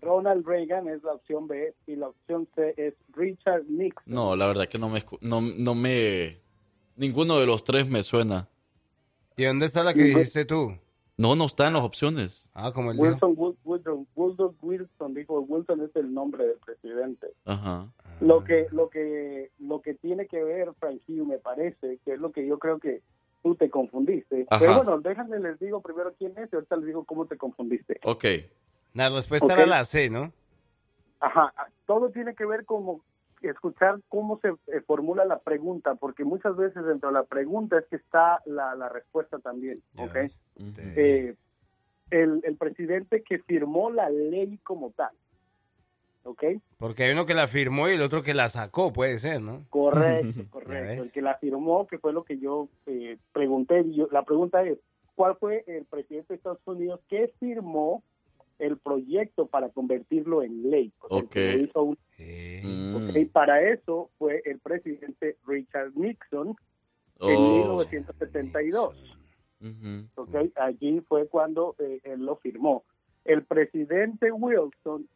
Ronald Reagan es la opción B y la opción C es Richard Nixon. No, la verdad que no me, no, no me... Ninguno de los tres me suena. ¿Y dónde está la que dijiste tú? No, no está en las opciones. Ah, como el. Wilson, Wood- Woodrow, Woodrow Wilson dijo Wilson es el nombre del presidente. Ajá. Lo que lo que lo que tiene que ver Frank Hugh, me parece que es lo que yo creo que tú te confundiste. Ajá. Pero bueno, déjame les digo primero quién es y ahorita les digo cómo te confundiste. Ok. La respuesta era la C, ¿no? Ajá, todo tiene que ver como escuchar cómo se eh, formula la pregunta, porque muchas veces dentro de la pregunta es que está la, la respuesta también, ¿ok? Eh, el, el presidente que firmó la ley como tal, ¿ok? Porque hay uno que la firmó y el otro que la sacó, puede ser, ¿no? Correcto, correcto. El que la firmó, que fue lo que yo eh, pregunté, y yo- la pregunta es, ¿cuál fue el presidente de Estados Unidos que firmó el proyecto para convertirlo en ley? O sea, hizo un- Mm. Para eso fue el presidente Richard Nixon en Oh. 1972. Ujú. Ok, allí fue cuando eh, él lo firmó. El presidente Wilson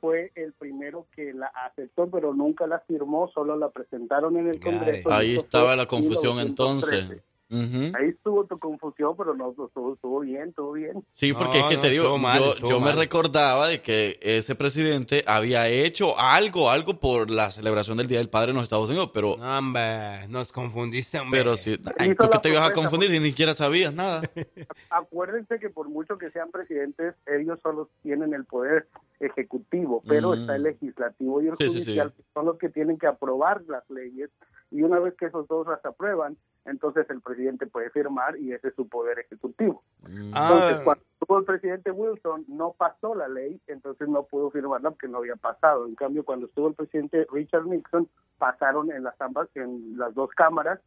fue el primero que la aceptó, pero nunca la firmó, solo la presentaron en el Congreso. Ahí estaba la confusión 1913. entonces. Ahí estuvo tu confusión, pero no, estuvo, estuvo bien, estuvo bien. Sí, porque es que te digo, yo, yo me recordaba de que ese presidente había hecho algo, algo por la celebración del Día del Padre en los Estados Unidos, pero... No, hombre, nos confundiste, hombre. Pero si... Ay, ¿Tú qué la te ibas a confundir si ni siquiera sabías nada? Acuérdense que por mucho que sean presidentes, ellos solo tienen el poder ejecutivo, pero Mm. está el legislativo y el Sí, sí, sí. judicial, que son los que tienen que aprobar las leyes, y una vez que esos dos las aprueban, entonces el presidente puede firmar y ese es su poder ejecutivo. Ah. Entonces, cuando estuvo el presidente Wilson, no pasó la ley, entonces no pudo firmarla porque no había pasado. En cambio, cuando estuvo el presidente Richard Nixon, pasaron en las ambas, en las dos cámaras,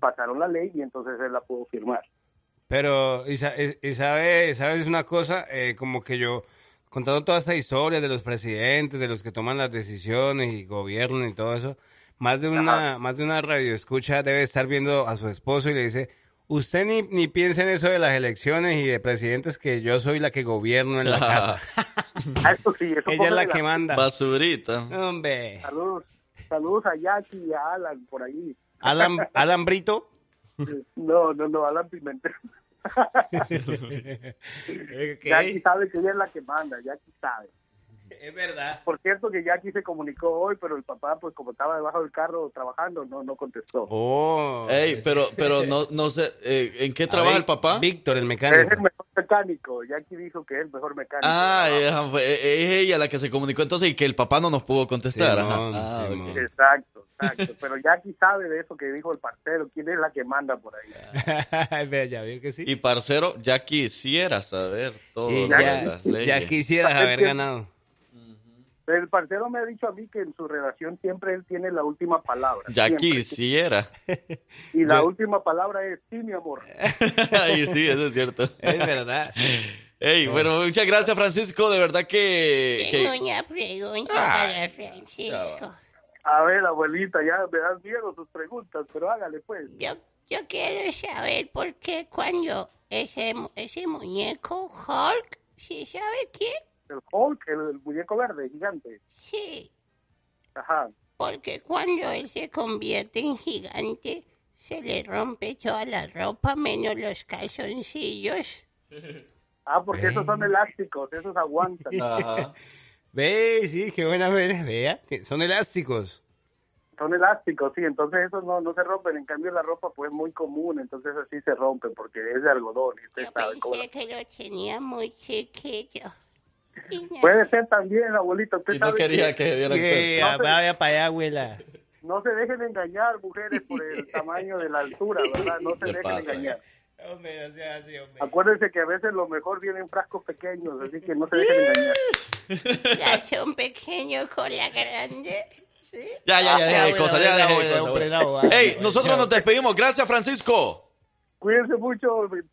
pasaron la ley y entonces él la pudo firmar. Pero, y, sa- y- y sabe, ¿sabes una cosa? Eh, como que yo, contando toda esta historia de los presidentes, de los que toman las decisiones y gobiernan y todo eso, más de una, más de una radio escucha debe estar viendo a su esposo y le dice, usted ni, ni piensa en eso de las elecciones y de presidentes que yo soy la que gobierno en la casa. Ah, Eso sí, eso Ella es la que manda. Basurita. Hombre. Saludos, saludos a Jackie y a Alan por ahí. Alan, Alan Brito. No, no, no, Alan Pimentel. Jackie sabe que ella es la que manda, Jackie sabe. Es verdad. Por cierto que Jackie se comunicó hoy, pero el papá, pues como estaba debajo del carro trabajando, no no contestó. Oh. Ey, pero, pero no, no sé, eh, ¿en qué trabaja el papá? Víctor, el Es mecánico. el mejor mecánico. Jackie dijo que es el mejor mecánico. Ah, fue- eh, es ella la que se comunicó entonces y que el papá no nos pudo contestar. Ah. Exacto, exacto. Pero Jackie sabe de eso que dijo el parcero. ¿Quién es la que manda por ahí? Ve, ya vio que sí. Y parcero, ya quisiera saber todo ya, ya quisieras haber ganado. El parcero me ha dicho a mí que en su relación siempre él tiene la última palabra. Ya siempre. quisiera. Y la Yo- última palabra es sí, mi amor. Ay, sí, eso es cierto. Es verdad. Ey, bueno, muchas gracias, Francisco. De verdad que. que- Tengo una pregunta Ah. para Francisco. A ver, abuelita, ya me dan miedo sus preguntas, pero hágale pues. Yo, yo quiero saber por qué cuando ese, mu- ese muñeco Hulk, ¿sí sabe quién? El Hulk, el, el muñeco verde, gigante. Sí, Ajá. porque cuando él se convierte en gigante, se le rompe toda la ropa menos los calzoncillos. Ah, porque esos son elásticos, esos aguantan. Ve, sí, qué buena vez. Vea, que son elásticos. Son elásticos, sí, entonces esos no, no se rompen. En cambio, la ropa pues es muy común, entonces así se rompe porque es de algodón. Y usted Yo sabe cómo pensé que lo tenía muy chiquito. No- Puede ser también, abuelita. Usted Y no quería que Que cuenta. vaya para allá, abuela. No se dejen engañar, mujeres, por el tamaño de la altura, ¿verdad? No se ¿Qué dejen pasa? engañar. Hombre, no sea hombre. Acuérdense que a veces lo mejor viene en frascos pequeños, así que no se dejen engañar. Ya son pequeños con la grande. ¿sí? Ya, ya, ya, deja de Ah, cosas, ya, deja de cosas. no, Ey, nosotros ya. nos despedimos. Gracias, Francisco. Cuídense mucho,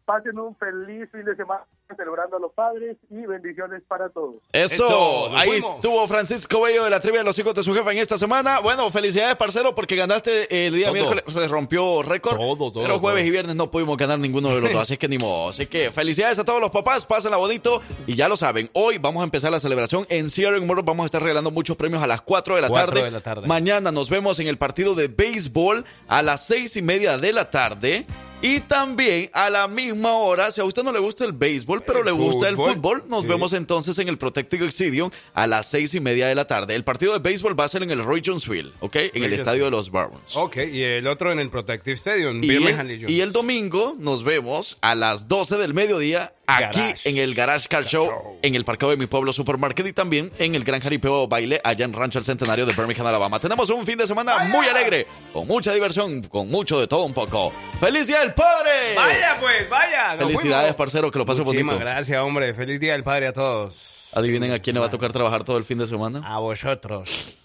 pasen un feliz fin de semana. celebrando a los padres y bendiciones para todos. Eso, ahí fuimos. estuvo Francisco Bello de la trivia de los hijos de su jefa en esta semana. Bueno, felicidades, parcero, porque ganaste el día Todo. miércoles, se rompió récord. Todo, todo, pero jueves todo. y viernes no pudimos ganar ninguno de los dos, así que ni modo. Así que felicidades a todos los papás, pásenla bonito. Y ya lo saben, hoy vamos a empezar la celebración en Sierra Moro. Vamos a estar regalando muchos premios a las 4 de la, Cuatro tarde. de la tarde. Mañana nos vemos en el partido de béisbol a las seis y media de la tarde. Y también a la misma hora, si a usted no le gusta el béisbol, pero El le gusta el fútbol, fútbol, nos sí. vemos entonces en el Protective Stadium a las seis y media de la tarde. El partido de béisbol va a ser en el Roy Jonesville, ¿ok? En el estadio de los Barons. Ok, y el otro en el Protective Stadium, Y Birmingham el, y el domingo nos vemos a las 12 del mediodía aquí Garage. en el Garage Car Show, en el parqueo de mi pueblo Supermarket y también en el Gran Jaripeo Baile allá en Rancho El Centenario de Birmingham, Alabama. Tenemos un fin de semana muy alegre, con mucha diversión, con mucho de todo un poco. ¡Feliz Día del Padre! Vaya, pues, vaya. nos Felicidades, fuimos. parcero, que lo pase Muchísimas bonito. gracias, hombre. Feliz Día del Padre a todos. Adivinen a quién le va a tocar trabajar todo el fin de semana. A vosotros.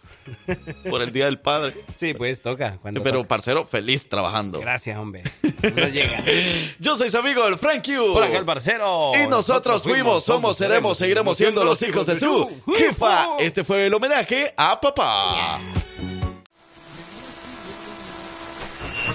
Por el Día del Padre. Sí, pues toca. Pero, toca. parcero, feliz trabajando. Gracias, hombre. No llega. Yo soy su amigo, el Frank Q. Por acá el parcero. Y nosotros fuimos, somos, seremos, seguiremos siendo los hijos de su jefa. Este fue el homenaje a papá.